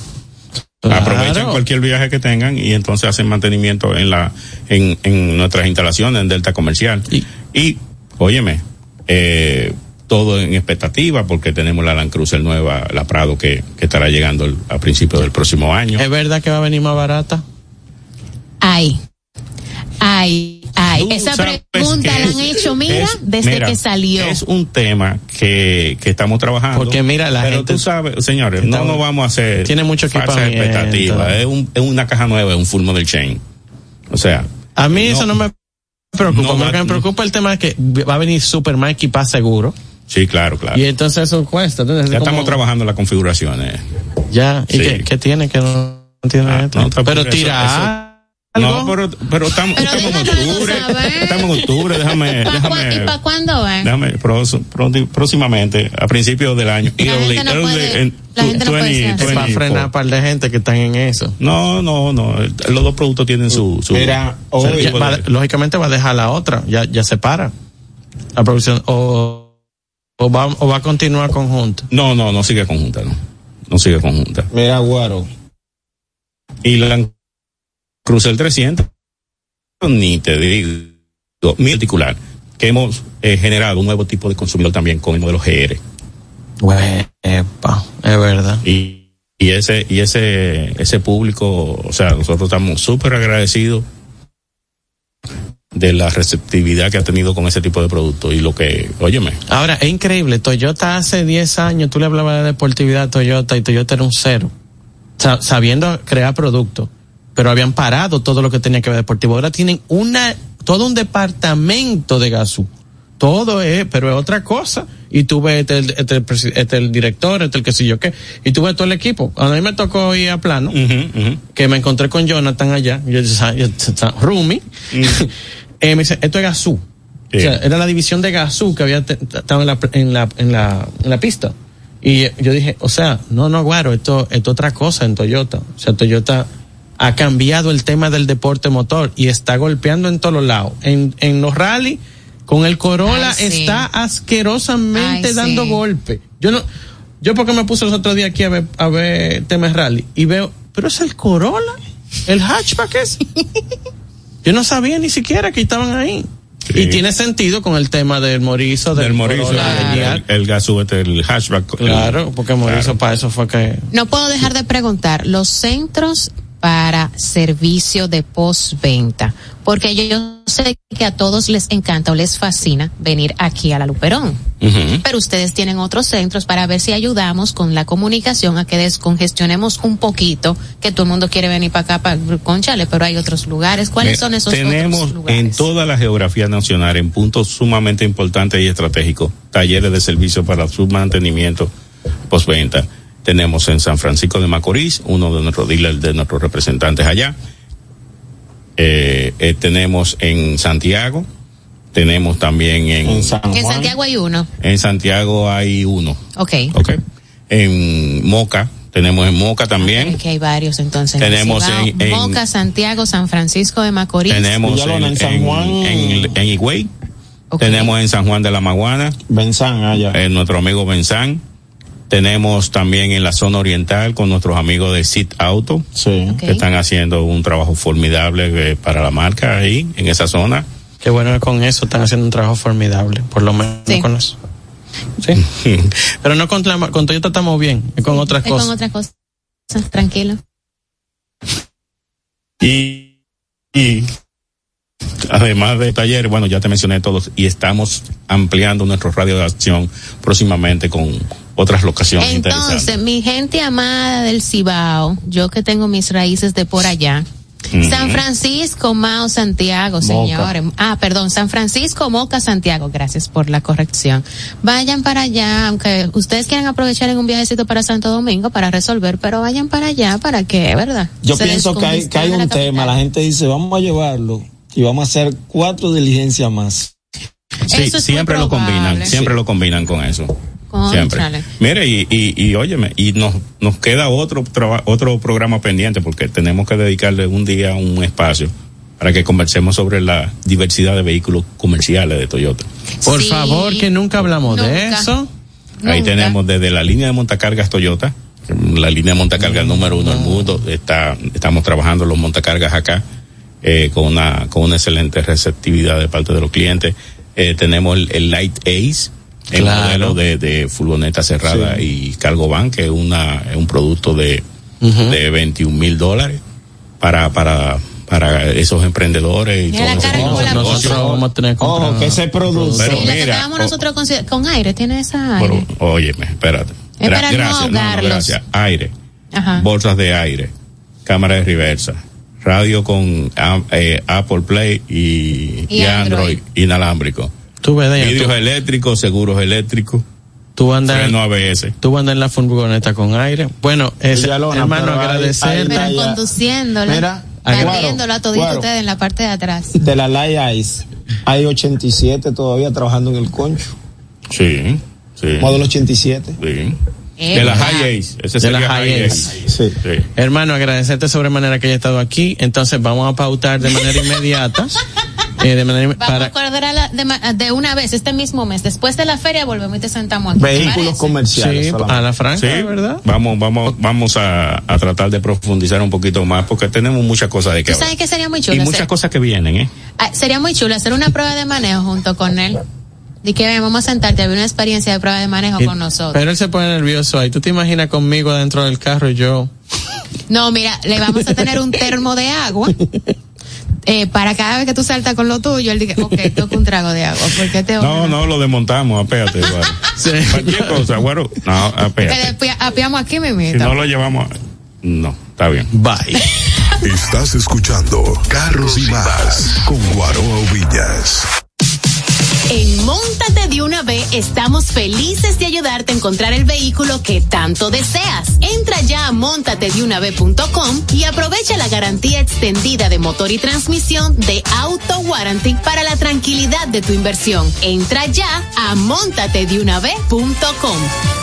Claro. Aprovechan cualquier viaje que tengan y entonces hacen mantenimiento en la en, en nuestras instalaciones en Delta Comercial. Y- Y, óyeme, eh, todo en expectativa porque tenemos la Land Cruiser nueva, la Prado, que, que estará llegando el- a principios del próximo año. ¿Es verdad que va a venir más barata? Ay, ay, ay. Esa pregunta que la han es- hecho, mira, es- desde mira, que salió. Es un tema que, que estamos trabajando. Porque mira, la pero gente- tú sabes, señores, no nos vamos a hacer. tiene mucho equipamiento. expectativas. Es, un, es una caja nueva, es un full model chain. O sea, A mí No. eso no me preocupa. No, lo que me preocupa es el tema de que va a venir super más equipado seguro. sí, claro, claro. Y entonces eso cuesta. Entonces, ya es como- estamos trabajando las configuraciones. Ya. ¿Y Sí. qué, qué tiene que no entiende Ah, esto? no Pero tira No, pero, pero estamos, Pero estamos en octubre. Estamos en octubre, déjame, ¿Pa' cuá- ¿Y déjame. para cuándo ven? Déjame, próximamente, a principios del año. La Early- gente no early puede- en la gente no puede 20, ser así. Es para 24. frenar a par de gente que están en eso. No, no, no. Los dos productos tienen su. su hoy- va- de- lógicamente va a dejar la otra, ya, ya se para. La producción, o, o, va, o va a continuar conjunto. No, no, no sigue conjunta, no. No sigue conjunta. Mira, Guaro. Y la Cruzel 300, ni te digo, mi particular, que hemos eh, generado un nuevo tipo de consumidor también con el modelo GR. Epa, es verdad. Y, y ese, y ese, ese público, o sea, nosotros estamos súper agradecidos de la receptividad que ha tenido con ese tipo de producto y lo que, óyeme, Ahora, es increíble, Toyota hace 10 años, tú le hablabas de deportividad a Toyota y Toyota era un cero, Sa- sabiendo crear productos, pero habían parado todo lo que tenía que ver deportivo. Ahora tienen una, todo un departamento de gasú. Todo es, pero es otra cosa. Y tú ves este, el- este, este el director, este el que sé yo qué, y tú ves todo el equipo. A mí me tocó ir a plano, que me encontré con Jonathan allá, yo, yo, yo- Rumi, [LAUGHS] eh, me dice, esto es gasú. O sea, era la división de Gazú que había estado en la, en la, en la, en la pista. Y yo dije, o sea, no, no, guaro, esto, esto es otra cosa en Toyota. O sea, Toyota ha cambiado el tema del deporte motor y está golpeando en todos lados. En, en los rally, con el Corolla Ay, sí. está asquerosamente Ay, dando sí. golpe. Yo no, yo porque me puse los otros días aquí a ver, a ver temas rally y veo, pero es el Corolla, el hatchback es. [LAUGHS] Yo no sabía ni siquiera que estaban ahí. Y tiene sentido con el tema del Morizo, del, del Morizo, Corolla el, el, el hatchback. Claro, porque Morizo para eso fue que... No puedo dejar de preguntar, los centros para servicio de postventa, porque yo, sé que a todos les encanta o les fascina venir aquí a la Luperón. Pero ustedes tienen otros centros para ver si ayudamos con la comunicación a que descongestionemos un poquito, que todo el mundo quiere venir para acá, para Conchale, pero hay otros lugares. ¿Cuáles son esos Tenemos otros lugares? en toda la geografía nacional, en puntos sumamente importantes y estratégicos, talleres de servicio para su mantenimiento postventa. Tenemos en San Francisco de Macorís, uno de nuestros dealers, de nuestros representantes allá. Eh, eh, tenemos en Santiago, tenemos también en, En Santiago hay uno. en Santiago hay uno. Ok. Ok. En Moca, tenemos en Moca también. Que hay varios entonces. Tenemos en- en- Moca, Santiago, San Francisco de Macorís. Tenemos en, en, en- en Higüey. Tenemos en San Juan de la Maguana. Benzán, allá. En nuestro amigo Benzán. Tenemos también en la zona oriental con nuestros amigos de Sit Auto. Que están haciendo un trabajo formidable eh, para la marca ahí, en esa zona. Qué bueno que con eso están haciendo un trabajo formidable, por lo menos Sí. con eso. Sí. [LAUGHS] Pero no con, la- con Toyota estamos bien, es con otras Es con cosas. otras cosas. Tranquilo. Y, y además de talleres, bueno, ya te mencioné todos y estamos ampliando nuestro radio de acción próximamente con otras locaciones interesantes. Entonces, mi gente amada del Cibao, yo que tengo mis raíces de por allá. San Francisco, Mao, Santiago, señores. Ah, perdón, San Francisco, Moca, Santiago. Gracias por la corrección. Vayan para allá, aunque ustedes quieran aprovechar en un viajecito para Santo Domingo para resolver, pero vayan para allá para que, ¿verdad? Yo Se pienso que hay, que hay descongestione la un tema, la gente dice, vamos a llevarlo y vamos a hacer cuatro diligencias más. Sí, Eso es siempre lo combinan, siempre lo combinan con eso. Siempre. Mire, y, y, y óyeme, y nos, nos queda otro otro programa pendiente porque tenemos que dedicarle un día, un espacio para que conversemos sobre la diversidad de vehículos comerciales de Toyota. Por favor, que nunca hablamos de Nunca. eso. Ahí Nunca. tenemos desde la línea de montacargas Toyota, la línea de montacargas número uno del mundo. Está, estamos trabajando los montacargas acá eh, con una con una excelente receptividad de parte de los clientes. Eh, tenemos el, el Light Ace, el Claro. modelo de, de furgoneta cerrada y cargo van, que es una es un producto de, de 21 mil dólares para para para esos emprendedores y todo eso. Nosotros vamos a tener que. Ojo, que. Pero lo que mira, estábamos o- nosotros con, con aire, tiene esa Pero, aire. óyeme, espérate. Es Gra- para no gracias, no, no, gracias. Aire, Ajá. bolsas de aire, cámara de reversa, radio con am- eh, Apple Play y, Y y Android. Android. inalámbrico. Tú ves, Vidrios tú, eléctricos, seguros eléctricos, tú andas, ABS. tú andas en la furgoneta con aire. Bueno, ese, Villalona, hermano, agradecer. Pero ya. conduciéndola. Mira, Abriéndolo a todito ustedes en la parte de atrás. De la Light Ice, hay 87 todavía trabajando en el concho. Sí, sí. Modelo 87. Sí. De la High Ace. Ese de la High Ace. Sí. Sí. Hermano, agradecerte sobremanera que haya estado aquí. Entonces vamos a pautar de manera inmediata. [LAUGHS] eh, de manera, Vamos para, a acordar a la- de, ma- de una vez, este mismo mes. Después de la feria volvemos y te sentamos aquí. ¿te Vehículos comerciales. sí, solamente. a la franca, Sí, ¿verdad? Vamos, vamos, vamos a, a tratar de profundizar un poquito más porque tenemos muchas cosas de que ¿Tú sabes que sería muy Y chulo? muchas hacer- cosas que vienen, ¿eh? Ah, sería muy chulo hacer una prueba de manejo junto con él. De que ven, vamos a sentarte a ver una experiencia de prueba de manejo Y- con nosotros. Pero él se pone nervioso ahí. ¿Tú te imaginas conmigo dentro del carro y yo? No, mira, le vamos a tener un termo de agua. [LAUGHS] Eh, para cada vez que tú saltas con lo tuyo, él dice, ok, [LAUGHS] toca un trago de agua. Porque te No, no, lo desmontamos, apéate, [LAUGHS] guaro. Cualquier cosa, guaro. No, apéate. apiamos aquí, mi Si no lo llevamos. No, está bien. Bye. Estás escuchando Carros y Más con Guaroa Villas. En Móntate de una vez estamos felices de ayudarte a encontrar el vehículo que tanto deseas. Entra ya a montatedunavez.com y aprovecha la garantía extendida de motor y transmisión de Auto Warranty para la tranquilidad de tu inversión. Entra ya a montatedunavez.com.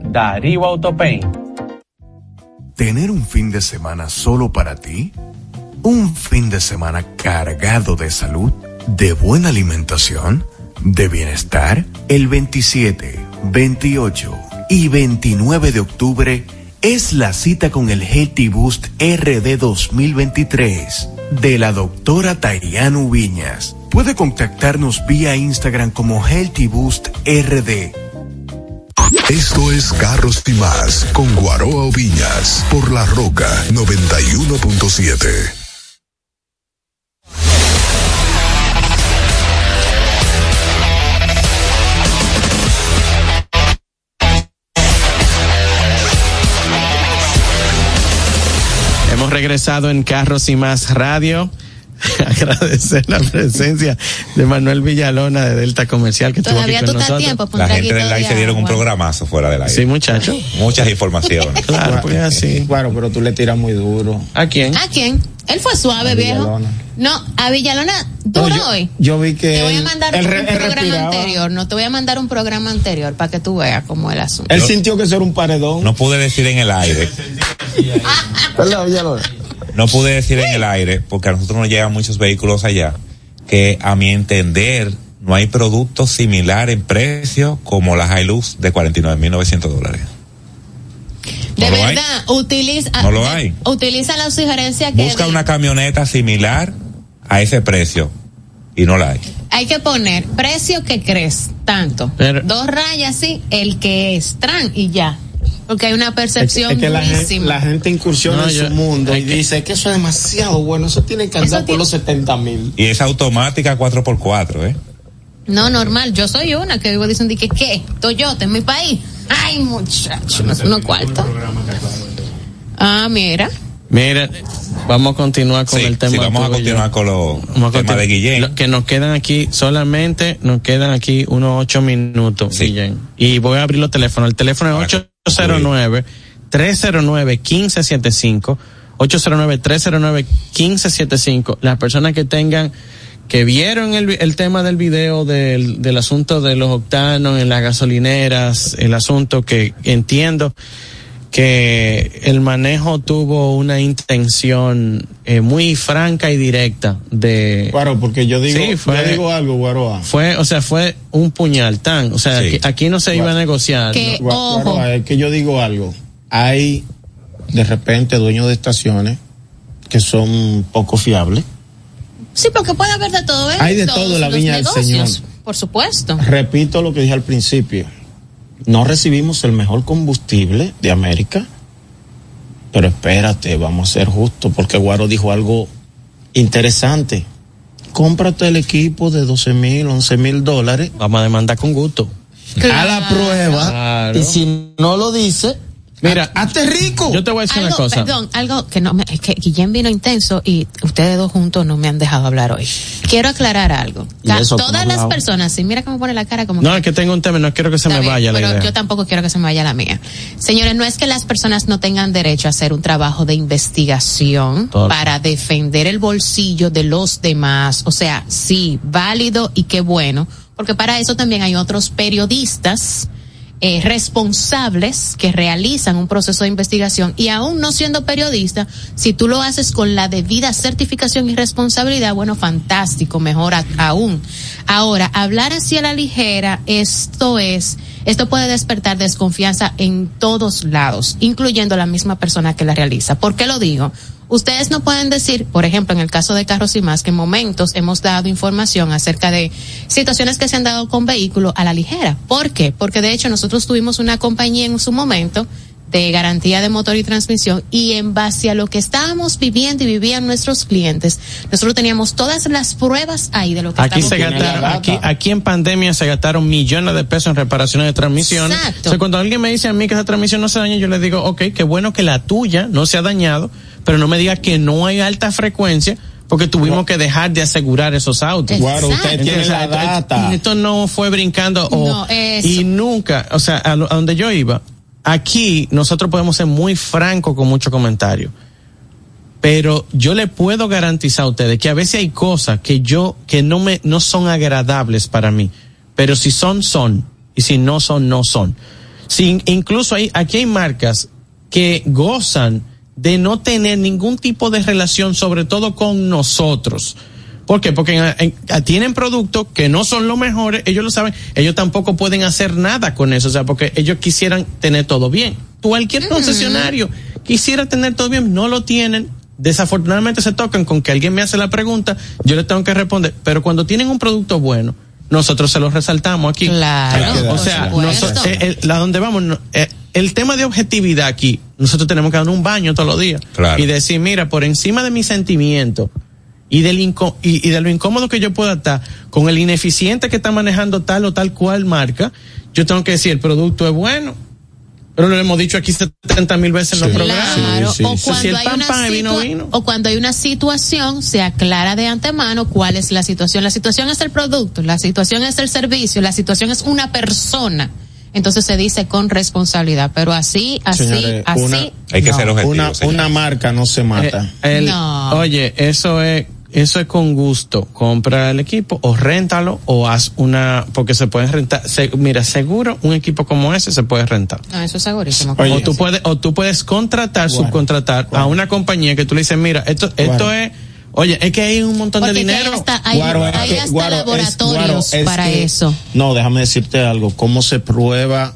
Darío Autopaint. ¿Tener un fin de semana solo para ti? ¿Un fin de semana cargado de salud, de buena alimentación, de bienestar? El 27, 28 y 29 de octubre es la cita con el Healthy Boost RD 2023 de la doctora Tairiano Viñas. Puede contactarnos vía Instagram como Healthy Boost RD Esto es Carros y Más con Guaroa Viñas por La Roca 91.7. Hemos regresado en Carros y Más Radio. [LAUGHS] Agradecer la presencia de Manuel Villalona de Delta Comercial que estuvo aquí Todavía con nosotros. tiempo, La gente del de live se dieron un programazo fuera del aire. Sí, muchacho. Muchas informaciones. [LAUGHS] Claro, pues así. Claro, pero tú le tiras muy duro. ¿A quién? ¿A quién? Él fue suave, A viejo. Villalona. No, a Villalona, duro No, yo, hoy. yo vi que Te voy a él- mandar él un él programa respiraba. anterior. No te voy a mandar un programa anterior para que tú veas cómo el asunto. Él sintió que eso era un paredón. No pude decir en el aire. [LAUGHS] ¿Verdad, Villalona? No pude decir en el aire porque a nosotros nos llegan muchos vehículos allá que a mi entender no hay producto similar en precio como la Hilux de 49.900 dólares. De no lo hay. verdad, utiliza, No lo hay. utiliza la sugerencia que Busca una camioneta similar a ese precio y no la hay. hay que poner precio que crees, tanto. Pero- Dos rayas, sí, el que es, tran, y ya. Porque hay una percepción Es que la gente, la gente incursiona No, en yo- su mundo y que- dice que eso es demasiado bueno, eso tiene que andar por los 70 mil. Y es automática 4x4, ¿eh? No, normal. Yo soy una que vivo diciendo que, ¿qué? Toyota en mi país. Ay, muchacho, no es uno cuarto. Ah, mira. Mira, vamos a continuar con Sí, el tema. sí, vamos a continuar con los Vamos temas de Guillén. lo- Que nos quedan aquí, solamente nos quedan aquí unos ocho minutos, Sí. Guillén. Y voy a abrir los teléfonos. El teléfono es 809-309-1575. 809-309-1575. Las personas que tengan que vieron el, el tema del video del, del asunto de los octanos en las gasolineras, el asunto que entiendo que el manejo tuvo una intención eh, muy franca y directa de Guaro, porque yo digo, Sí, fue- yo digo algo, Guaroa. fue o sea fue un puñal tan o sea Sí. aquí, aquí no se iba a negociar Que, ¿no? Gua- ojo, Guaroa, es que yo digo algo. Hay de repente dueños de estaciones que son poco fiables. sí, porque puede haber de todo en Hay de todos todo en la los viña del Señor. Por supuesto. Repito lo que dije al principio. No recibimos el mejor combustible de América. Pero espérate, vamos a ser justos, porque Guaro dijo algo interesante. Cómprate el equipo de 12 mil, 11 mil dólares. vamos a demandar con gusto A la prueba. Claro. Y si no lo dice, mira hazte rico. yo te voy a decir una cosa perdón, algo que no me, es que Guillén vino intenso y ustedes dos juntos no me han dejado hablar hoy. Quiero aclarar algo. Todas las personas, sí, mira cómo pone la cara como no es que tengo un tema no quiero que se me bien, vaya la pero idea yo tampoco quiero que se me vaya la mía. Señores, no es que las personas no tengan derecho a hacer un trabajo de investigación Todo. para defender el bolsillo de los demás. O sea, sí, válido y qué bueno, porque para eso también hay otros periodistas eh, responsables que realizan un proceso de investigación y aún no siendo periodista, si tú lo haces con la debida certificación y responsabilidad, bueno, fantástico, mejor aún. Ahora, hablar así a la ligera, esto es, esto puede despertar desconfianza en todos lados, incluyendo la misma persona que la realiza. ¿Por qué lo digo? Ustedes no pueden decir, por ejemplo, en el caso de Carros y Más, que en momentos hemos dado información acerca de situaciones que se han dado con vehículos a la ligera. ¿Por qué? Porque de hecho nosotros tuvimos una compañía en su momento de garantía de motor y transmisión y en base a lo que estábamos viviendo y vivían nuestros clientes, nosotros teníamos todas las pruebas ahí de lo que Aquí se gastaron, aquí, aquí en pandemia se gastaron millones de pesos en reparaciones de transmisiones. Exacto. O sea, cuando alguien me dice a mí que esa transmisión no se daña, yo le digo, ok, qué bueno que la tuya no se ha dañado, pero no me diga que no hay alta frecuencia porque tuvimos que dejar de asegurar esos autos. Guaro, usted tiene Entonces, la esto- data. Esto no fue brincando o, No, y nunca, o sea, a, lo- a donde yo iba, aquí nosotros podemos ser muy francos con muchos comentarios. Pero yo le puedo garantizar a ustedes que a veces hay cosas que yo, que no me, no son agradables para mí. Pero si son, son. Y si no son, no son. Si, incluso hay, aquí hay marcas que gozan de no tener ningún tipo de relación, sobre todo con nosotros. ¿Por qué? Porque en- en- tienen productos que no son los mejores, ellos lo saben, ellos tampoco pueden hacer nada con eso, o sea, porque ellos quisieran tener todo bien. Cualquier concesionario quisiera tener todo bien, no lo tienen. Desafortunadamente se tocan con que alguien me hace la pregunta, yo le tengo que responder, pero cuando tienen un producto bueno, nosotros se lo resaltamos aquí. Claro, o sea, supuesto. noso- eh, el- la donde vamos, eh, el tema de objetividad aquí, nosotros tenemos que dar un baño todos los días Claro. y decir, mira, por encima de mi sentimiento y del inco- y, y de lo incómodo que yo pueda estar con el ineficiente que está manejando tal o tal cual marca, yo tengo que decir el producto es bueno. Pero lo hemos dicho aquí 70 mil veces en los programas. Claro, Sí, sí, o, cuando Si el hay pan, una pan, el vino, situa- vino. o cuando hay una situación, se aclara de antemano cuál es la situación. La situación es el producto, la situación es el servicio, la situación es una persona. Entonces se dice con responsabilidad, pero así, así, Señores, así. una- Hay que no. ser objetivo. Una, señor. una marca no se mata. Eh, el- No. Oye, eso es, eso es con gusto. Compra el equipo o réntalo o haz una, porque se puede rentar. se- mira, seguro un equipo como ese se puede rentar. No, eso es segurísimo. Oye, o tú puedes, o tú puedes contratar, subcontratar a una compañía que tú le dices, mira, esto, esto es, oye, es que hay un montón Porque de dinero. hay hasta, hay, Guaro, es hay que- hasta Guaro, es- laboratorios Guaro, es para que- eso. No, déjame decirte algo. ¿Cómo se prueba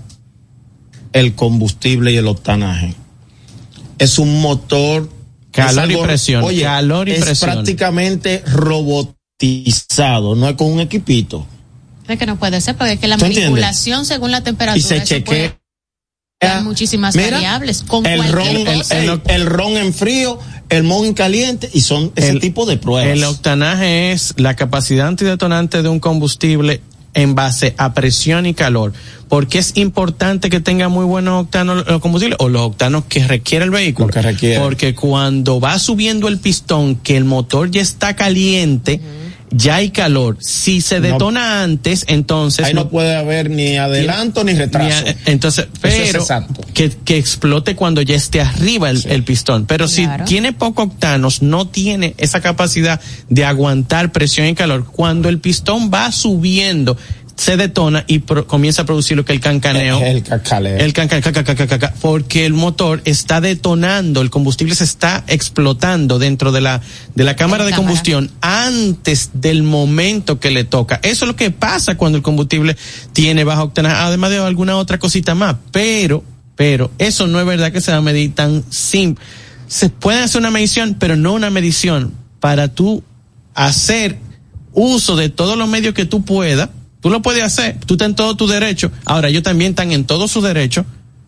el combustible y el octanaje? Es un motor. Calor y presión, Oye, calor y es presión. prácticamente robotizado, no es con un equipito. Es que no puede ser, porque es que la ¿Tú entiendes? manipulación según la temperatura Y se chequea. dar muchísimas Mira, variables. Con el ron, el, el- el ron en frío, el mon en caliente y son ese El- tipo de pruebas. El octanaje es la capacidad antidetonante de un combustible en base a presión y calor. Porque es importante que tenga muy buenos octanos los combustibles o los octanos que requiere el vehículo. Lo que requiere. Porque cuando va subiendo el pistón, que el motor ya está caliente, ya hay calor. Si se detona antes, entonces. Ahí no, puede haber ni adelanto ni, retraso. entonces, pero que, que, explote cuando ya esté arriba el, el pistón. Pero si tiene poco octanos, no tiene esa capacidad de aguantar presión y calor. Cuando el pistón va subiendo, se detona y comienza a producir lo que el cancaneo. El, cacaleo. El cancaneo, porque el motor está detonando, el combustible se está explotando dentro de la, de la cámara de combustión antes del momento que le toca. Eso es lo que pasa cuando el combustible tiene baja octanaje, además de alguna otra cosita más. Pero, pero, eso no es verdad que se va a medir tan simple. Se puede hacer una medición, pero no una medición para tú hacer uso de todos los medios que tú puedas Tú lo puedes hacer, tú estás en todo tu derecho. Ahora, ellos también están en todo su derecho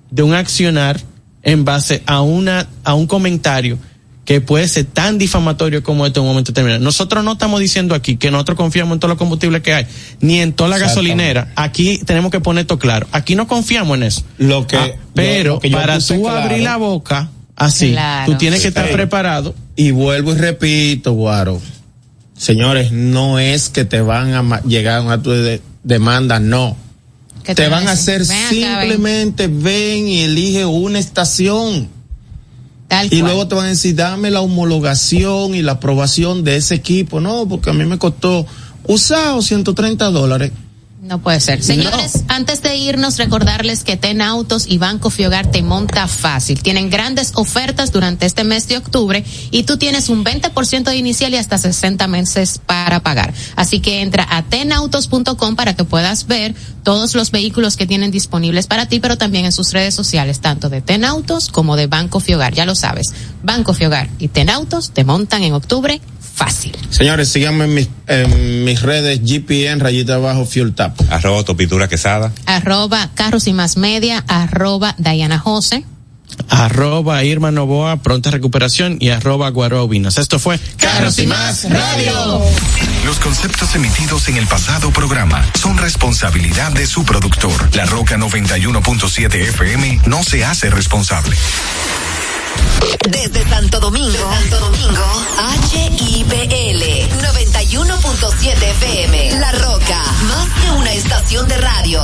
de un accionar en base a una, a un comentario que puede ser tan difamatorio como este en un momento determinado. Nosotros no estamos diciendo aquí que nosotros confiamos en todos los combustibles que hay, ni en toda la gasolinera. Aquí tenemos que poner esto claro. Aquí no confiamos en eso. Lo que, ah, pero para tú abrir la boca así, tú tienes que estar preparado. Y vuelvo y repito, Guaro. Señores, no es que te van a llegar a tu demanda, no. Te, van a hacer simplemente ven. y elige una estación. y luego te van a decir, dame la homologación y la aprobación de ese equipo. No, porque a mí me costó usado 130 dólares. No puede ser. Señores, antes de irnos, recordarles que Ten Autos y Banco Fiogar te monta fácil. Tienen grandes ofertas durante este mes de octubre y tú tienes un 20% de inicial y hasta 60 meses para pagar. Así que entra a tenautos.com para que puedas ver todos los vehículos que tienen disponibles para ti, pero también en sus redes sociales, tanto de Ten Autos como de Banco Fiogar. Ya lo sabes, Banco Fiogar y Ten Autos te montan en octubre fácil. Señores, síganme en mis, en mis redes GPN, rayita abajo, Fuel Tap. Arroba Topitura Quesada. Arroba Carros y Más Media, arroba Diana Jose. Arroba Irma Novoa, pronta recuperación y arroba Guarobinas. Esto fue Carros y Más Radio. Los conceptos emitidos en el pasado programa son responsabilidad de su productor. La Roca 91.7 FM no se hace responsable. Desde Santo Domingo, Santo Domingo, HIPL 91.7 FM. La Roca, más que una estación de radio.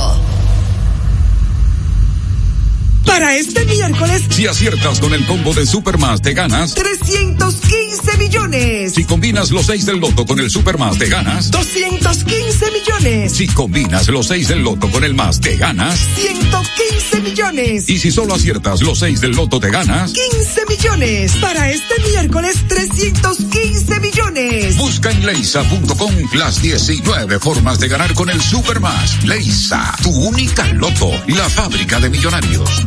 Para este miércoles, si aciertas con el combo de Supermas, te ganas 315 millones. Si combinas los 6 del loto con el Supermas, te ganas 215 millones. Si combinas los 6 del loto con el más, te ganas 115 millones. Y si solo aciertas los 6 del loto, te ganas 15 millones. Para este miércoles, 315 millones. Busca en leisa.com las 19 formas de ganar con el Supermas. Leisa, tu única loto, la fábrica de millonarios.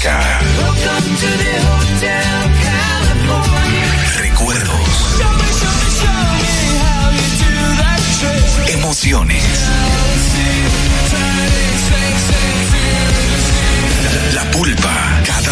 Recuerdos. Emociones.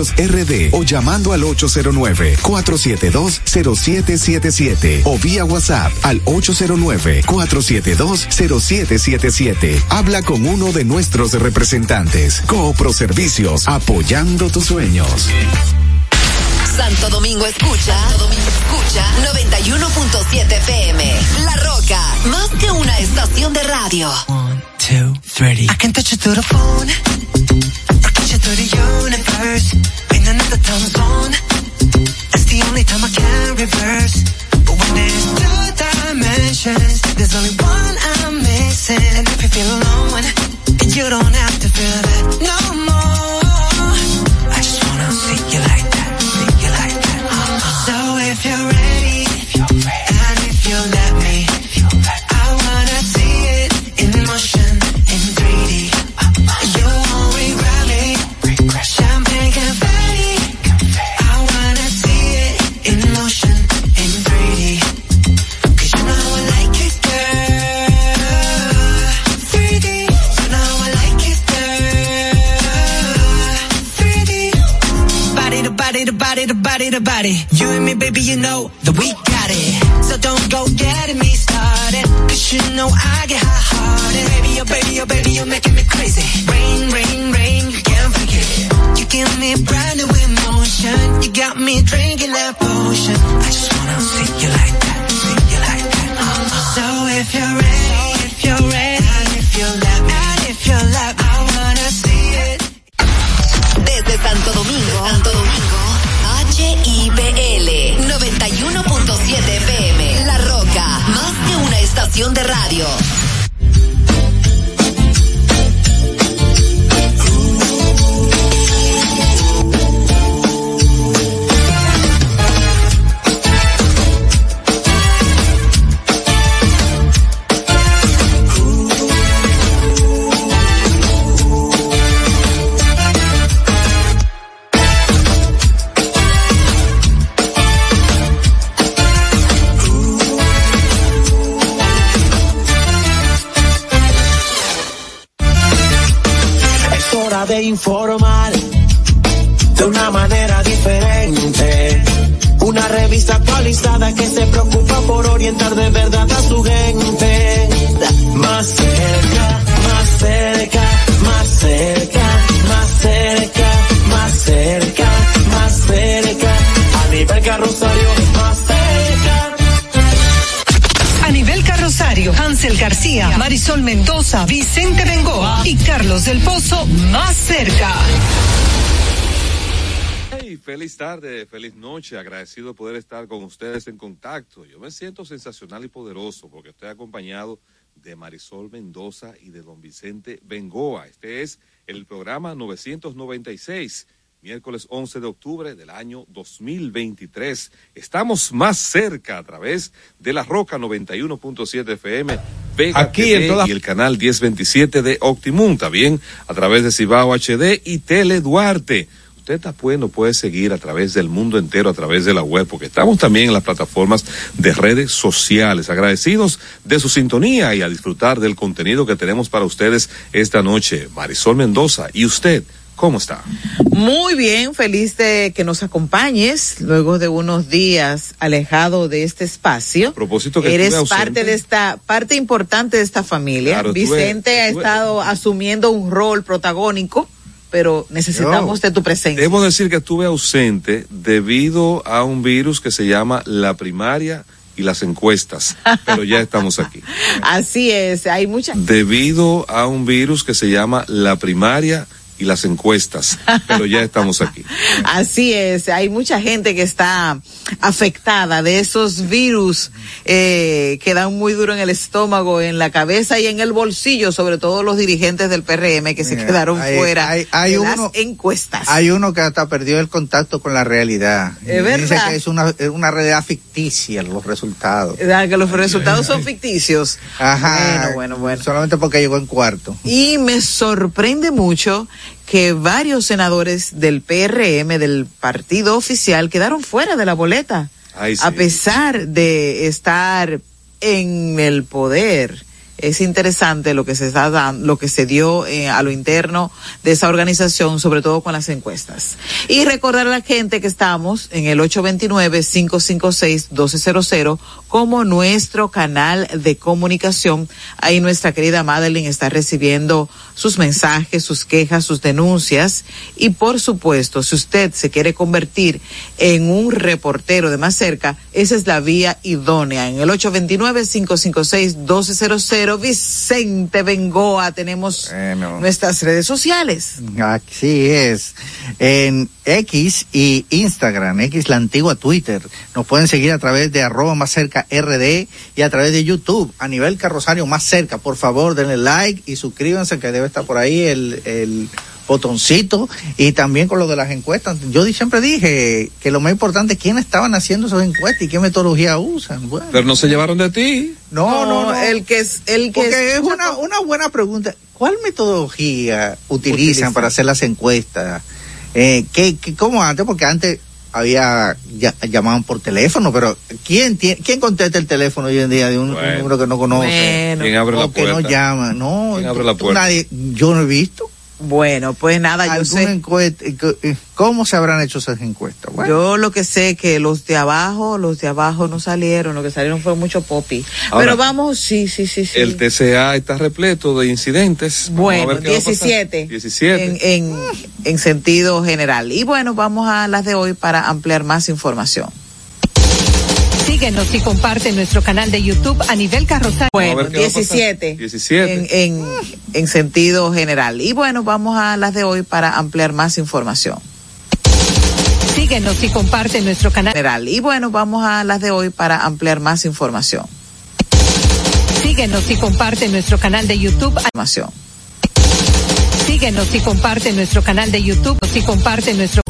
RD o llamando al 809-472-0777 o vía WhatsApp al 809-472-0777 Habla con uno de nuestros representantes. Coopro Servicios, apoyando tus sueños. Santo Domingo escucha, Santo Domingo escucha 91.7 FM. La Roca, más que una estación de radio. One, two, three. I can touch you through the phone. The universe. Another time. That's the only time I can reverse. But when there's emotions. There's only one I'm missing. And if you feel alone, you don't have to feel that no more. To body. You and me, baby, you know that we got it. So don't go getting me started. Cause you know I get hot hearted. Baby, oh baby, oh baby, you're making me crazy. Rain, rain, rain, you can't it. You give me brand new emotion. You got me drinking that potion. I just wanna see you like that, see you like that. Uh-uh. So if you're ready, de radio. Mendoza, Vicente Bengoa y Carlos del Pozo más cerca. Hey, feliz tarde, feliz noche, agradecido de poder estar con ustedes en contacto. Yo me siento sensacional y poderoso porque estoy acompañado de Marisol Mendoza y de don Vicente Bengoa. Este es el programa 996, miércoles 11 de octubre del año 2023. Estamos más cerca a través de la Roca 91.7 FM, Vega Aquí TV en todas- y el canal 1027 de Optimum, también a través de Cibao HD y Tele Duarte. Usted está bueno, puede seguir a través del mundo entero, a través de la web, porque estamos también en las plataformas de redes sociales. Agradecidos de su sintonía y a disfrutar del contenido que tenemos para ustedes esta noche. Marisol Mendoza, ¿y usted cómo está? Muy bien, feliz de que nos acompañes luego de unos días alejado de este espacio. A propósito que Eres parte de esta, parte importante de esta familia. Claro, estuve- Vicente ha estado asumiendo un rol protagónico, pero necesitamos de tu presencia. Debo decir que estuve ausente debido a un virus que se llama la primaria y las encuestas, pero ya estamos aquí. [LAUGHS] Así es, hay mucha. Debido a un virus que se llama la primaria y las encuestas, pero ya estamos aquí. [LAUGHS] Así es, hay mucha gente que está afectada de esos virus eh, que dan muy duro en el estómago, en la cabeza y en el bolsillo, sobre todo los dirigentes del PRM que se quedaron hay- fuera hay- hay de uno- las encuestas. Hay uno que hasta perdió el contacto con la realidad. Es Y Dice verdad. que es una, es una realidad ficticia los resultados. ¿Verdad? Que los resultados son ficticios. Ajá. Bueno, bueno, bueno. Solamente porque llegó en cuarto. Y me sorprende mucho que varios senadores del PRM, del partido oficial, quedaron fuera de la boleta. Ay, sí. A pesar de estar en el poder. Es interesante lo que se está dando, lo que se dio eh, a lo interno de esa organización, sobre todo con las encuestas. Y recordar a la gente que estamos en el 829-556-1200 como nuestro canal de comunicación. Ahí nuestra querida Madeline está recibiendo sus mensajes, sus quejas, sus denuncias. Y por supuesto, si usted se quiere convertir en un reportero de más cerca, esa es la vía idónea en el 829-556-1200 Bueno, Vicente Bengoa, tenemos nuestras redes sociales. Así es. En X y Instagram, X la antigua Twitter. Nos pueden seguir a través de arroba más cerca RD y a través de YouTube, a nivel carrosario más cerca. Por favor, denle like y suscríbanse que debe estar por ahí el, el botoncito y también con lo de las encuestas. Yo siempre dije que lo más importante es quiénes estaban haciendo esas encuestas y qué metodología usan. Bueno. Pero no se llevaron de ti. No, no, no. El que es, el que Porque es una, una buena pregunta. ¿Cuál metodología utilizan, Utilizan. para hacer las encuestas? Eh, ¿qué, qué, ¿Cómo antes? Porque antes había ya, llamaban por teléfono, pero ¿quién tiene, quién contesta el teléfono hoy en día de un, un Bueno. número que no conoce? Bueno. ¿Quién abre la o que no puerta? llama, no. ¿Quién abre la puerta? Nadie, yo no he visto. Bueno, pues nada, yo ¿Alguna sé. encuesta? ¿Cómo se habrán hecho esas encuestas? Bueno. Yo lo que sé que los de abajo, los de abajo no salieron, lo que salieron fue mucho popi. Ahora- Pero vamos, sí, sí, sí, sí. El TCA está repleto de incidentes. Bueno, ver qué va a pasar. 17. 17. En, en, en sentido general. Y bueno, vamos a las de hoy para ampliar más información. Síguenos y comparte nuestro canal de YouTube a nivel carrosario. Bueno, ver qué va a pasar. 17. 17. En, en, en sentido general. Y bueno, vamos a las de hoy para ampliar más información. Síguenos y comparte nuestro canal. General. Y bueno, vamos a las de hoy para ampliar más información. Síguenos y comparte nuestro canal de YouTube. Información. Síguenos y comparte nuestro canal de YouTube y comparte nuestro